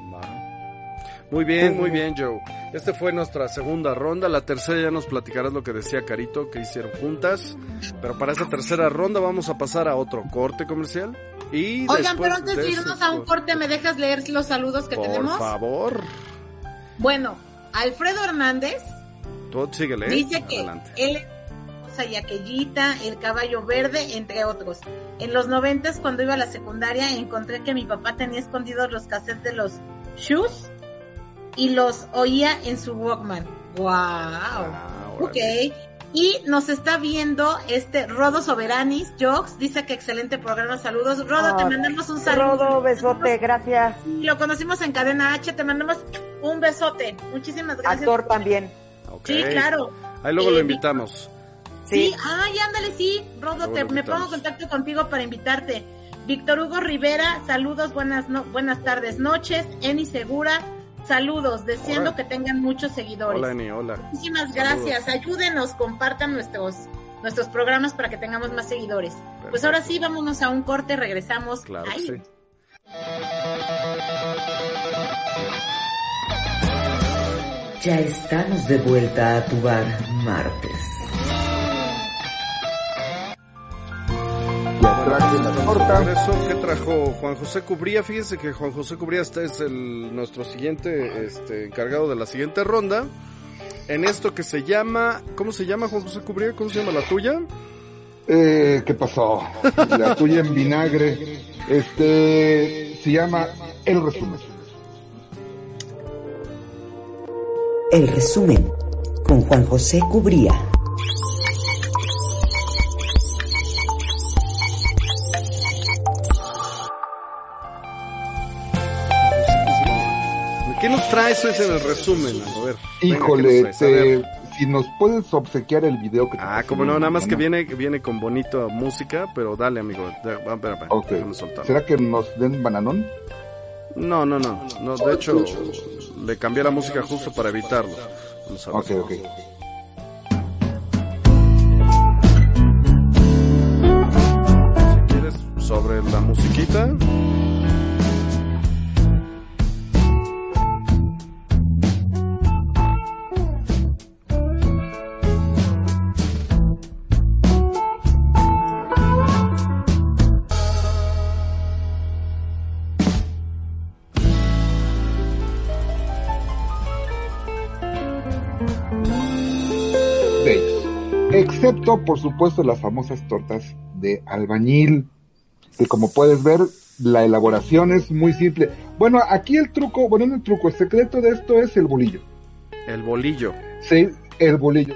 Muy bien, muy bien, Joe. Este fue nuestra segunda ronda. La tercera ya nos platicarás lo que decía Carito, que hicieron juntas. Pero para esta tercera ronda vamos a pasar a otro corte comercial. Y Oigan, pero antes de irnos a un corte, ¿me dejas leer los saludos que tenemos? Por favor. Bueno, Alfredo Hernández. Tú síguele. Dice que él y aquellita, el caballo verde, entre otros. En los noventas, cuando iba a la secundaria, encontré que mi papá tenía escondidos los cassettes de los Shoes y los oía en su Walkman. ¡Wow! Ah, ok. Y nos está viendo este Rodo Soberanis, Jokes, dice que excelente programa, saludos. Rodo, te mandamos un saludo. Rodo, besote, gracias. Lo conocimos en Cadena H, te mandamos un besote. Muchísimas gracias. Actor también. Sí, claro. Ahí luego lo eh, invitamos. Sí, ay, ándale, sí, Rodo, me pongo en contacto contigo para invitarte. Víctor Hugo Rivera, saludos, buenas, buenas tardes, noches. Eni Segura, saludos, deseando que tengan muchos seguidores. Hola, Eni, hola. Muchísimas gracias, ayúdenos, compartan nuestros, nuestros programas para que tengamos más seguidores. Pues ahora sí, vámonos a un corte, regresamos. Claro, sí. Ya estamos de vuelta a tu bar martes. ¿Qué trajo Juan José Cubría? Fíjense que Juan José Cubría este es el, nuestro siguiente este, encargado de la siguiente ronda. En esto que se llama, ¿cómo se llama Juan José Cubría? ¿Cómo se llama la tuya? Eh, ¿Qué pasó? La tuya en vinagre. Este se llama El Resumen. El Resumen con Juan José Cubría. Trae eso en el resumen? A ver. Híjole, si nos puedes obsequiar el video que Ah, como no, nada más que viene, viene con bonito música, pero dale, amigo. okay. ¿Será que nos den bananón? No, no, no. no de hecho, le cambié la música justo para evitarlo. Vamos a ver. Ok, ok. Si quieres, sobre la musiquita. Excepto por supuesto las famosas tortas de albañil, que como puedes ver la elaboración es muy simple. Bueno, aquí el truco, bueno, no el truco, el secreto de esto es el bolillo. El bolillo. Sí, el bolillo.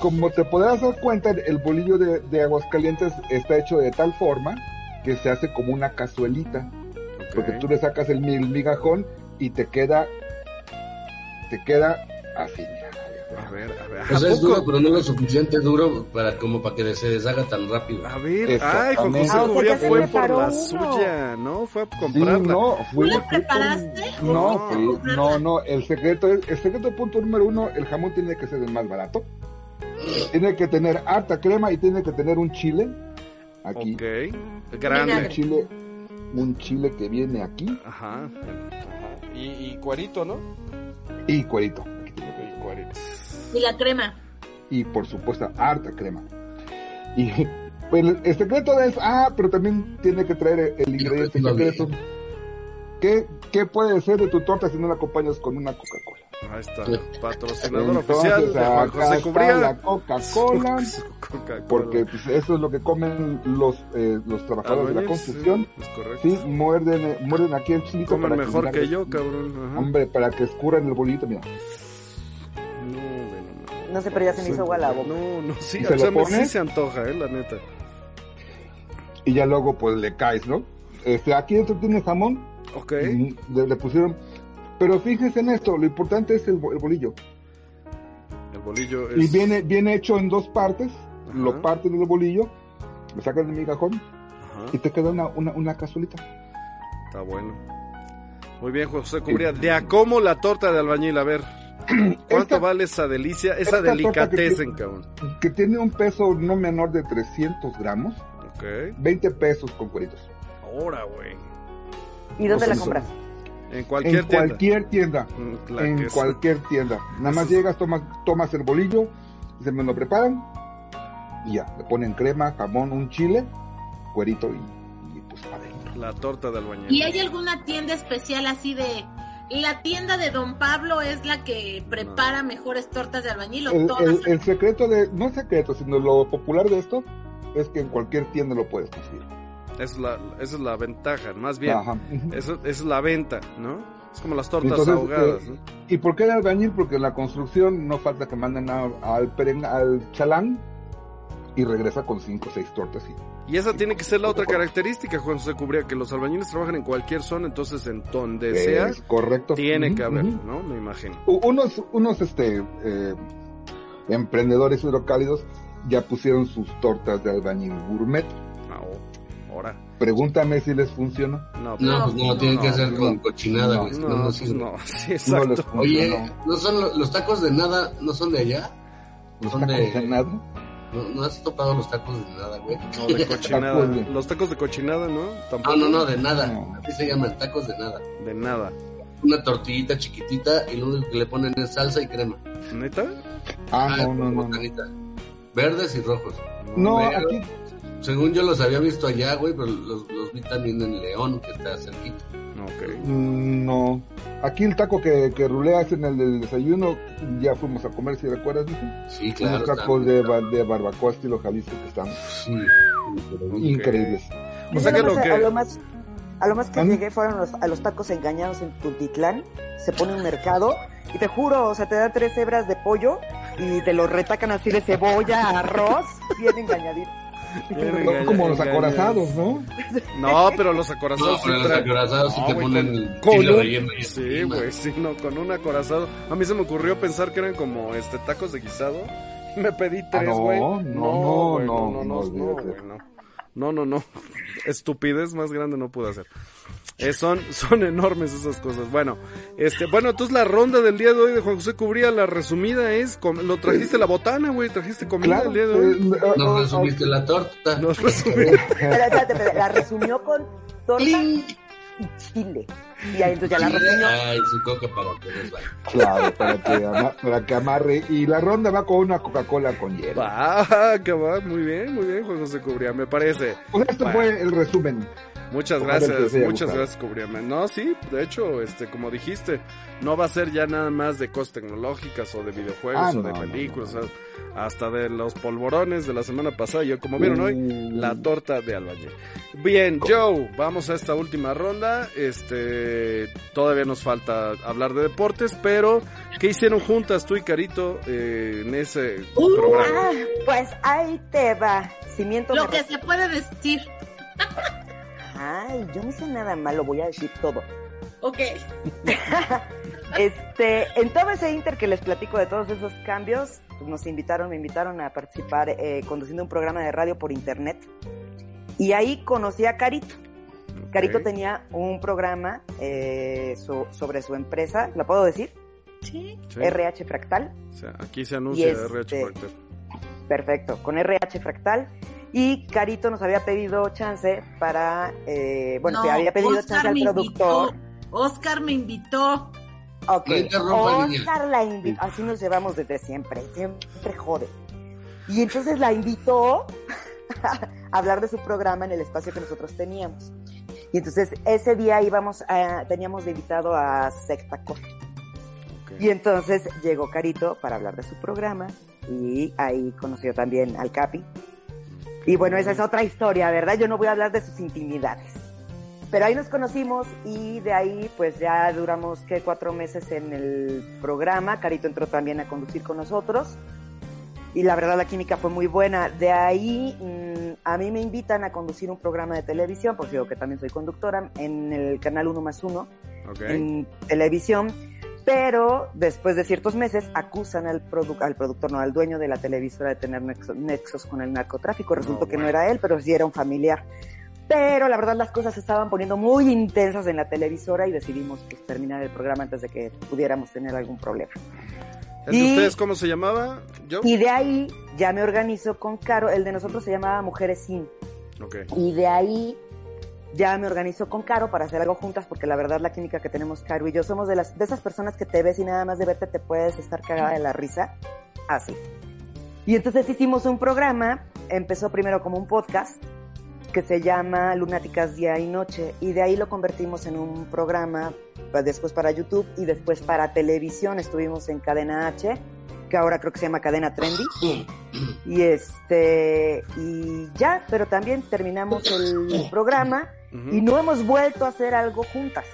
Como te podrás dar cuenta, el bolillo de, de Aguascalientes está hecho de tal forma que se hace como una cazuelita. Porque tú le sacas el, migajón y te queda, te queda así. A ver, a ver. Pues es duro, pero no lo suficiente duro para como para que se deshaga tan rápido. A ver, ay, Juan José ah, fue por la suya, ¿no? Fue a comprarla. no, fue, ¿Tú la preparaste? No, no, no, el secreto es, el secreto punto número uno, el jamón tiene que ser el más barato. Tiene que tener harta crema y tiene que tener un chile aquí. Ok, grande. Un chile, un chile que viene aquí. Ajá. Y, cuarito, ¿no? Y cuarito. Y cuarito. Y la crema. Y por supuesto, harta crema. Y pues el secreto es, ah, pero también tiene que traer el ingrediente secreto. ¿Qué, ¿Qué puede ser de tu torta si no la acompañas con una Coca-Cola? Ahí está, patrocinador oficial de Juan José Cubría. La Coca-Cola, porque pues, eso es lo que comen los eh, los trabajadores de la construcción. Sí, es correcto. Sí, muerden, muerden aquí el chilito. Comen mejor que, yo, cabrón. Hombre, para que escurran el bolito, mira. No, no sé, pero ya se me hizo agua la boca. No, no, sí, o sea, sí se antoja, eh, la neta. Y ya luego, pues, le caes, ¿no? Este, aquí dentro tiene jamón. Ok. le pusieron pero fíjense en esto, lo importante es el, bolillo. El bolillo es... Y viene, viene hecho en dos partes. lo parten en el bolillo, lo sacan del migajón y te queda una, una, una cazuelita. Está bueno. Muy bien, José Cubría. De a cómo la torta de albañil, a ver. ¿Cuánto vale esa delicia, esa delicatessen, cabrón? Que tiene un peso no menor de 300 gramos. Ok. 20 pesos con cueritos. Ahora, güey. ¿Y dónde la compras? En cualquier en tienda. Cualquier tienda. Mm, en cualquier tienda. Nada más llegas, tomas, tomas el bolillo, se me lo preparan y ya. Le ponen crema, jamón, un chile, cuerito y, y pues adentro. La torta de albañil. ¿Y hay alguna tienda especial así de la tienda de Don Pablo es la que prepara mejores tortas de albañil o el, todas. El, secreto de, no es secreto, sino lo popular de esto es que en cualquier tienda lo puedes conseguir. Es la, esa es la ventaja, más bien. Eso, esa es la venta, ¿no? Es como las tortas ahogadas. Eh, ¿Y por qué el albañil? Porque en la construcción no falta que manden al, al chalán y regresa con cinco o seis tortas y y esa tiene que ser la otra característica, Juan se cubría, que los albañiles trabajan en cualquier zona, entonces en donde sea, correcto. tiene que haber, ¿no? Me imagino. Unos, unos este, eh, emprendedores hidrocálidos ya pusieron sus tortas de albañil gourmet. Ahora. Pregúntame si les funciona. No, no, pues no, tienen que ser con cochinada, no, no, no, pues no, sí, exacto. Oye, ¿no son los tacos de nada, no son de allá? ¿Los son de... de nada? ¿No, has topado los tacos de nada, güey? No, de cochinada. los tacos de cochinada, ¿no? ¿Tampoco? No, no, no, de nada. Así se llaman tacos de nada. De nada. Una tortillita chiquitita y lo único que le ponen es salsa y crema. ¿Neta? Ah, ah no, no, no, Verdes y rojos. No, aquí... Según yo los había visto allá, güey, pero los, los vi también en León, que está cerquita. Ok. Mm, no. Aquí el taco que, que ruleas en el del desayuno, ya fuimos a comer, si recuerdas, Sí, claro. Unos tacos de, de, barbacoa estilo Jalisco que están increíbles. O sea que lo que... A lo más, a lo más que llegué fueron los, a los tacos engañados en Tultitlán. Se pone un mercado y te juro, o sea, te da tres hebras de pollo y te lo retacan así de cebolla, arroz, bien como los acorazados, ¿no? No, pero los acorazados no, los acorazados sí te ponen con, un, Sí, güey, sí, no, con un acorazado. A mí se me ocurrió pensar que eran como este tacos de guisado. Me pedí tres, güey. no, no, no, no, no, no, no, no, no, no. Estupidez más grande no pude hacer. Eh, son, son enormes esas cosas. Bueno, este, bueno, entonces la ronda del día de hoy de Juan José Cubría, la resumida es, lo trajiste la botana, güey, trajiste comida el día de hoy. Eh, Nos resumiste la torta. Nos resumiste. la resumió con torta y chile. Y ahí entonces ya la resumió. Ay, su coca para que nos vaya. Claro, para que, para que amarre. Y la ronda va con una Coca-Cola con hielo. Ah, que va, muy bien, muy bien, Juan José Cubría, me parece. Pues esto fue el resumen. Muchas gracias, muchas gracias, Cubriame. No, sí, de hecho, este, como dijiste, no va a ser ya nada más de cosas tecnológicas o de videojuegos ah, o de películas, hasta de los polvorones de la semana pasada, yo como vieron hoy, la mm. torta de albañil. Bien, Joe, vamos a esta última ronda. Este, todavía nos falta hablar de deportes, pero ¿qué hicieron juntas tú y Carito eh, en ese uh, programa? Pues ahí te va. Cimiento Lo que se puede decir. Ay, yo no hice nada malo, voy a decir todo. Ok. este, en todo ese inter que les platico de todos esos cambios, pues nos invitaron, me invitaron a participar eh, conduciendo un programa de radio por internet. Y ahí conocí a Carito. Carito tenía un programa eh, sobre su empresa, ¿la puedo decir? Sí. RH Fractal. O sea, aquí se anuncia RH este, Fractal. Perfecto, con RH Fractal. Y Carito nos había pedido chance para, eh, bueno, se había pedido chance al productor. Oscar me invitó. Ok, Oscar la invitó. Así nos llevamos desde siempre, siempre jode. Y entonces la invitó a hablar de su programa en el espacio que nosotros teníamos. Y entonces ese día íbamos a, teníamos de invitado a Secta Y entonces llegó Carito para hablar de su programa y ahí conoció también al Capi, y bueno, esa es otra historia, ¿verdad? Yo no voy a hablar de sus intimidades. Pero ahí nos conocimos y de ahí pues ya duramos que cuatro meses en el programa. Carito entró también a conducir con nosotros. Y la verdad la química fue muy buena. De ahí mm, a mí me invitan a conducir un programa de televisión, porque yo que también soy conductora, en el canal 1 más 1, en televisión pero después de ciertos meses acusan al, al productor, no, al dueño de la televisora de tener nexos, con el narcotráfico. Resultó que no era él, pero sí era un familiar. Pero la verdad las cosas se estaban poniendo muy intensas en la televisora y decidimos pues, terminar el programa antes de que pudiéramos tener algún problema. ¿El de ustedes cómo se llamaba? ¿Yo? Y de ahí ya me organizo con Caro. El de nosotros se llamaba Mujeres Sin. Okay. Y de ahí ya me organizo con Caro para hacer algo juntas porque la verdad la química que tenemos Caro y yo somos de las de esas personas que te ves y nada más de verte te puedes estar cagada de la risa. Así. Y entonces hicimos un programa, empezó primero como un podcast que se llama Lunáticas Día y Noche y de ahí lo convertimos en un programa pues, después para YouTube y después para televisión. Estuvimos en Cadena H que ahora creo que se llama Cadena Trendy. Y este y ya pero también terminamos el programa y no hemos vuelto a hacer algo juntas.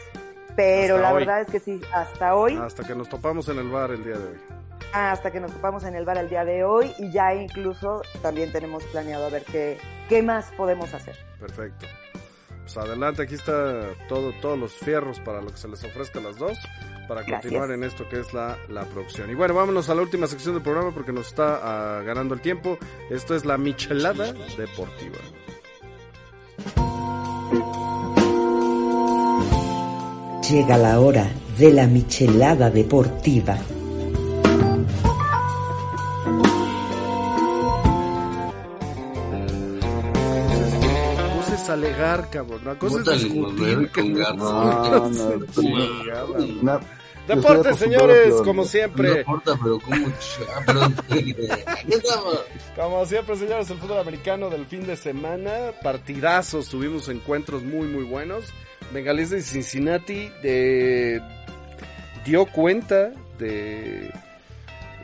Pero la verdad es que sí, hasta hoy. Hasta que nos topamos en el bar el día de hoy. Hasta que nos topamos en el bar el día de hoy y ya incluso también tenemos planeado a ver qué, qué más podemos hacer. Perfecto. Pues adelante, aquí está todo, todos los fierros para lo que se les ofrezca a las dos, para continuar en esto que es la, la, producción. Y bueno, vámonos a la última sección del programa porque nos está ah, ganando el tiempo. Esto es la Michelada Deportiva. Llega la hora de la michelada deportiva. alegar, cabrón. Una cosa es discutir. Que no, no, Deportes, señores, como siempre. No importa, pero como... como siempre, señores, el fútbol americano del fin de semana. Partidazos, tuvimos encuentros muy, muy buenos. Bengalés de Cincinnati de, dio cuenta de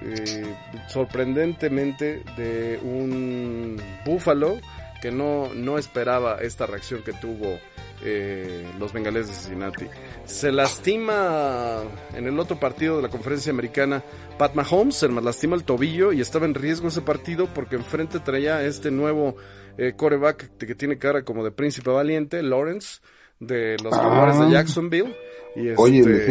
eh, sorprendentemente de un búfalo que no, no esperaba esta reacción que tuvo eh, los bengalés de Cincinnati. Se lastima en el otro partido de la conferencia americana Pat Mahomes, se lastima el tobillo y estaba en riesgo ese partido porque enfrente traía este nuevo eh, coreback que tiene cara como de príncipe valiente, Lawrence de los jugadores de ah. Jacksonville. Y Oye, le este,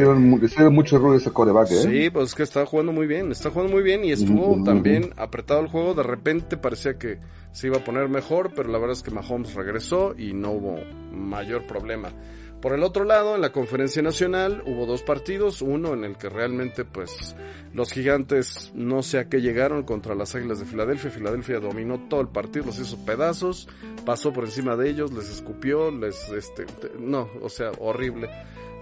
hicieron, mucho error ese coreback, ¿eh? Sí, pues es que estaba jugando muy bien, está jugando muy bien y estuvo también apretado el juego. De repente parecía que se iba a poner mejor, pero la verdad es que Mahomes regresó y no hubo mayor problema. Por el otro lado, en la conferencia nacional hubo dos partidos, uno en el que realmente pues los gigantes no sé a qué llegaron contra las Águilas de Filadelfia, Filadelfia dominó todo el partido, los hizo pedazos, pasó por encima de ellos, les escupió, les este no, o sea, horrible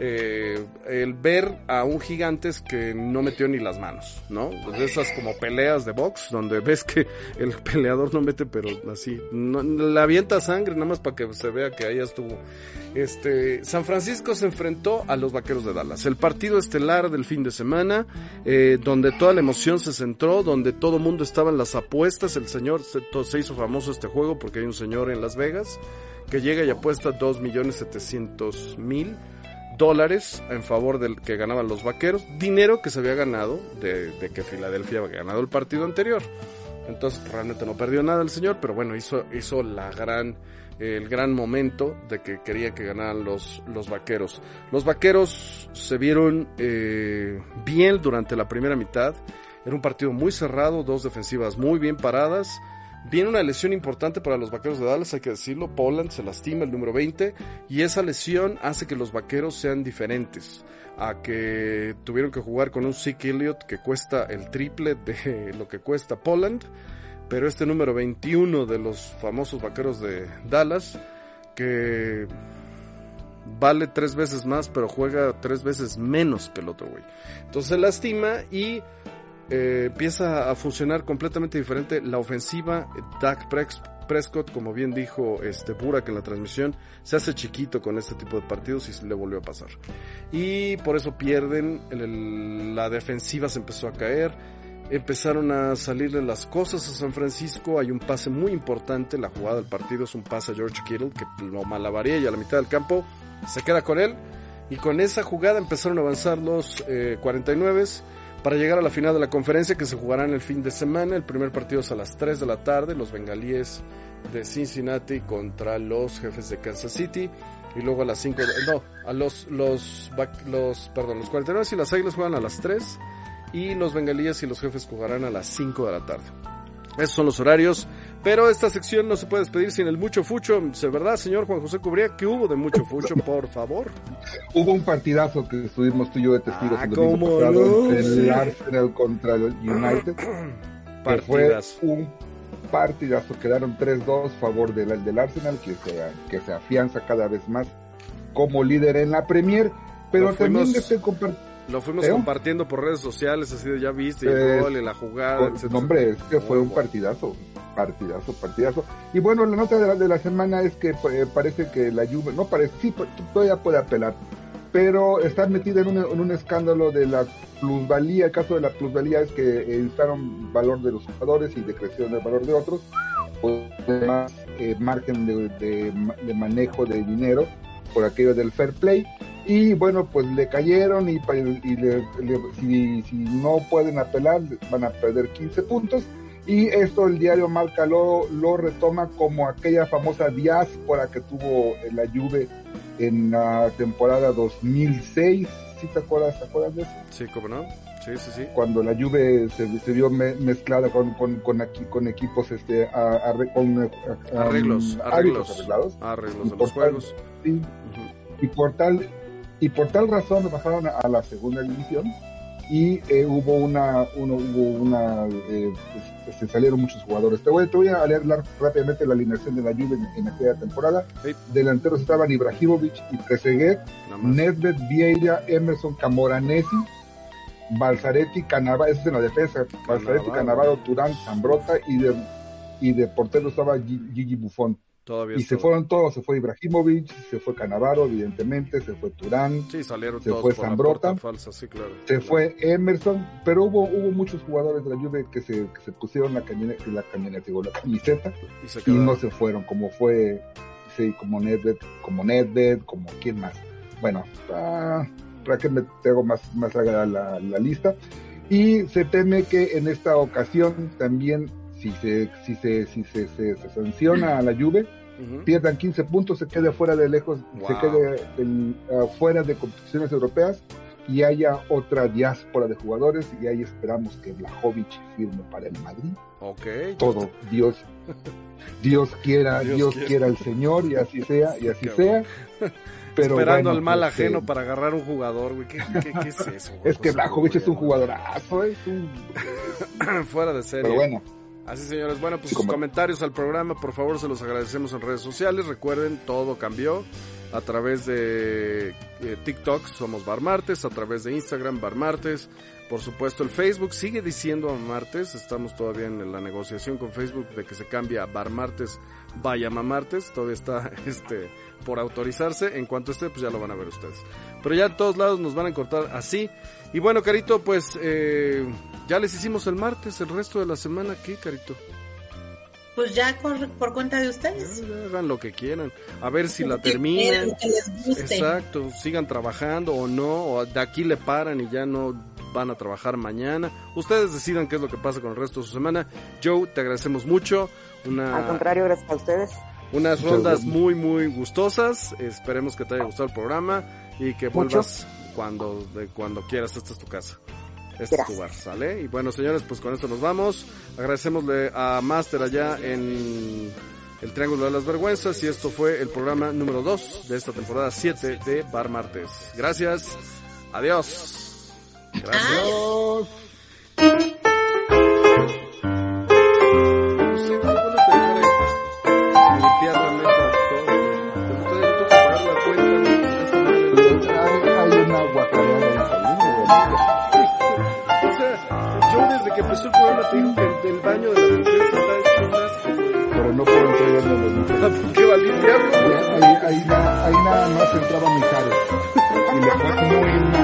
eh, el ver a un gigantes que no metió ni las manos, ¿no? Esas como peleas de box, donde ves que el peleador no mete, pero así, no, le avienta sangre nada más para que se vea que ahí estuvo. Este, San Francisco se enfrentó a los Vaqueros de Dallas, el partido estelar del fin de semana, eh, donde toda la emoción se centró, donde todo el mundo estaba en las apuestas, el señor se, se hizo famoso este juego porque hay un señor en Las Vegas que llega y apuesta dos millones setecientos mil dólares en favor del que ganaban los vaqueros, dinero que se había ganado de, que Filadelfia había ganado el partido anterior. Entonces realmente no perdió nada el señor, pero bueno, hizo, hizo la gran, el gran momento de que quería que ganaran los, los vaqueros. Los vaqueros se vieron eh, bien durante la primera mitad. Era un partido muy cerrado, dos defensivas muy bien paradas. Viene una lesión importante para los vaqueros de Dallas, hay que decirlo. Poland se lastima el número 20 y esa lesión hace que los vaqueros sean diferentes. A que tuvieron que jugar con un Zeke Elliott que cuesta el triple de lo que cuesta Poland. Pero este número 21 de los famosos vaqueros de Dallas, que vale tres veces más, pero juega tres veces menos que el otro güey. Entonces se lastima y eh, empieza a funcionar completamente diferente la ofensiva. Dak Prescott, como bien dijo este Burak en la transmisión, se hace chiquito con este tipo de partidos y se le volvió a pasar. Y por eso pierden, la defensiva se empezó a caer, empezaron a salirle las cosas a San Francisco, hay un pase muy importante, la jugada del partido es un pase a George Kittle que lo malabaría y a la mitad del campo se queda con él. Y con esa jugada empezaron a avanzar los 49 para llegar a la final de la conferencia que se jugará en el fin de semana. El primer partido es a las 3 de la tarde. Los bengalíes de Cincinnati contra los jefes de Kansas City. Y luego a las 5, no, a los, los, los, perdón, los 49 y las Águilas juegan a las 3 y los Bengalíes y los jefes jugarán a las 5 de la tarde. Esos son los horarios. Pero esta sección no se puede despedir sin el mucho fucho. ¿De verdad, señor Juan José Cubría? ¿Qué hubo de mucho fucho, por favor? Hubo un partidazo que estuvimos tú y yo de testigos ah, ¿cómo no? el Arsenal contra el United. que fue un partidazo. Quedaron 3-2 a favor del, del Arsenal, que se, que se afianza cada vez más como líder en la Premier. Pero también le estoy compartiendo lo fuimos compartiendo por redes sociales, así de ya viste el gol y la jugada, etc. hombre, es que fue un partidazo, partidazo, partidazo. Y bueno, la nota de la, de la semana es que eh, parece que la Juve, no parece, sí, todavía puede apelar, pero está metida en un, en un escándalo de la plusvalía. El caso de la plusvalía es que usaron valor de los jugadores y decrecieron el valor de otros, o además eh, margen de, de manejo de dinero por aquello del fair play y bueno, pues le cayeron y, y si, no pueden apelar van a perder 15 puntos. Y esto el diario Marca lo, lo retoma como aquella famosa diáspora que tuvo la Juve en la temporada 2006. ¿Sí te acuerdas, te acuerdas de eso? Sí, ¿cómo no? Sí, sí, sí. Cuando la Juve se, vio mezclada con, con, con, aquí, con equipos, este, a, con, arreglos, arreglos, arreglos, de los juegos. Y por tal y por tal razón bajaron a, la segunda división y eh, hubo una, uno, hubo una, eh, pues, se salieron muchos jugadores. Te voy, te voy a leer rápidamente la alineación de la Juve en, aquella temporada. Delanteros estaban Ibrahimovic y Trezeguet, Nedved, Vieira, Emerson, Camoranesi, Balzaretti, Canavaro, eso es en la defensa, Balzaretti, Canavaro, Turán, Zambrota y de, y de portero estaba Gigi Buffon y se fueron todos, se fue Ibrahimovic, se fue Canavaro, evidentemente, se fue Turán, se fue Zambrota, se fue Emerson, pero hubo hubo muchos jugadores de la Juve que se, que se pusieron la camioneta, la camioneta, la camiseta y, no se fueron, como fue, sí, como Nedved, como Nedved, como quién más. Bueno, ah, para que me tengo más, más larga la, la lista. Y se teme que en esta ocasión también si se, si se, si se, se, sanciona a la Juve, pierdan 15 puntos, se quede fuera de lejos, se quede fuera de competiciones europeas y haya otra diáspora de jugadores y ahí esperamos que Blajovic firme para el Madrid. Okay. Todo, Dios, Dios quiera, Dios, quiera el Señor y así sea, y así sea. Pero Esperando al mal pues, ajeno para agarrar un jugador, güey. ¿Qué, es eso? es que Blajovic es un jugadorazo, es un... Fuera de serie. Pero bueno, Así señores, bueno, pues sus comentarios al programa, por favor, se los agradecemos en redes sociales. Recuerden, todo cambió a través de eh, TikTok, somos Bar Martes, a través de Instagram, Bar Martes. Por supuesto, el Facebook sigue diciendo Martes, estamos todavía en la negociación con Facebook de que se cambie a Bar Martes, vaya Martes, todavía está este por autorizarse. En cuanto esté, pues ya lo van a ver ustedes. Pero ya en todos lados nos van a encontrar así. Y bueno, Carito, pues eh, ya les hicimos el martes, el resto de la semana, ¿qué, Carito? Pues ya por, cuenta de ustedes. hagan lo que quieran. A ver si la terminan. Exacto, sigan trabajando o no, o de aquí le paran y ya no van a trabajar mañana. Ustedes decidan qué es lo que pasa con el resto de su semana. Joe, te agradecemos mucho. Una... Al contrario, gracias a ustedes. Unas rondas muy, muy gustosas. Esperemos que te haya gustado el programa y que vuelvas cuando, de, cuando quieras. Esta es tu casa. Este es tu bar, ¿sale? Y bueno, señores, pues con esto nos vamos. Agradecemosle a Master allá en el Triángulo de las Vergüenzas y esto fue el programa número 2 de esta temporada 7 de Bar Martes. Gracias. Adiós. Gracias. empezó baño de Pero no puedo entregarme los limpios. ¿Por qué va a limpiarlo? Ahí, ahí, ahí, nada más entraba mi cara. Y le fue muy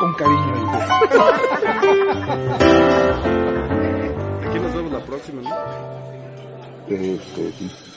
con cariño. Aquí nos vemos la próxima, ¿no? Este, sí.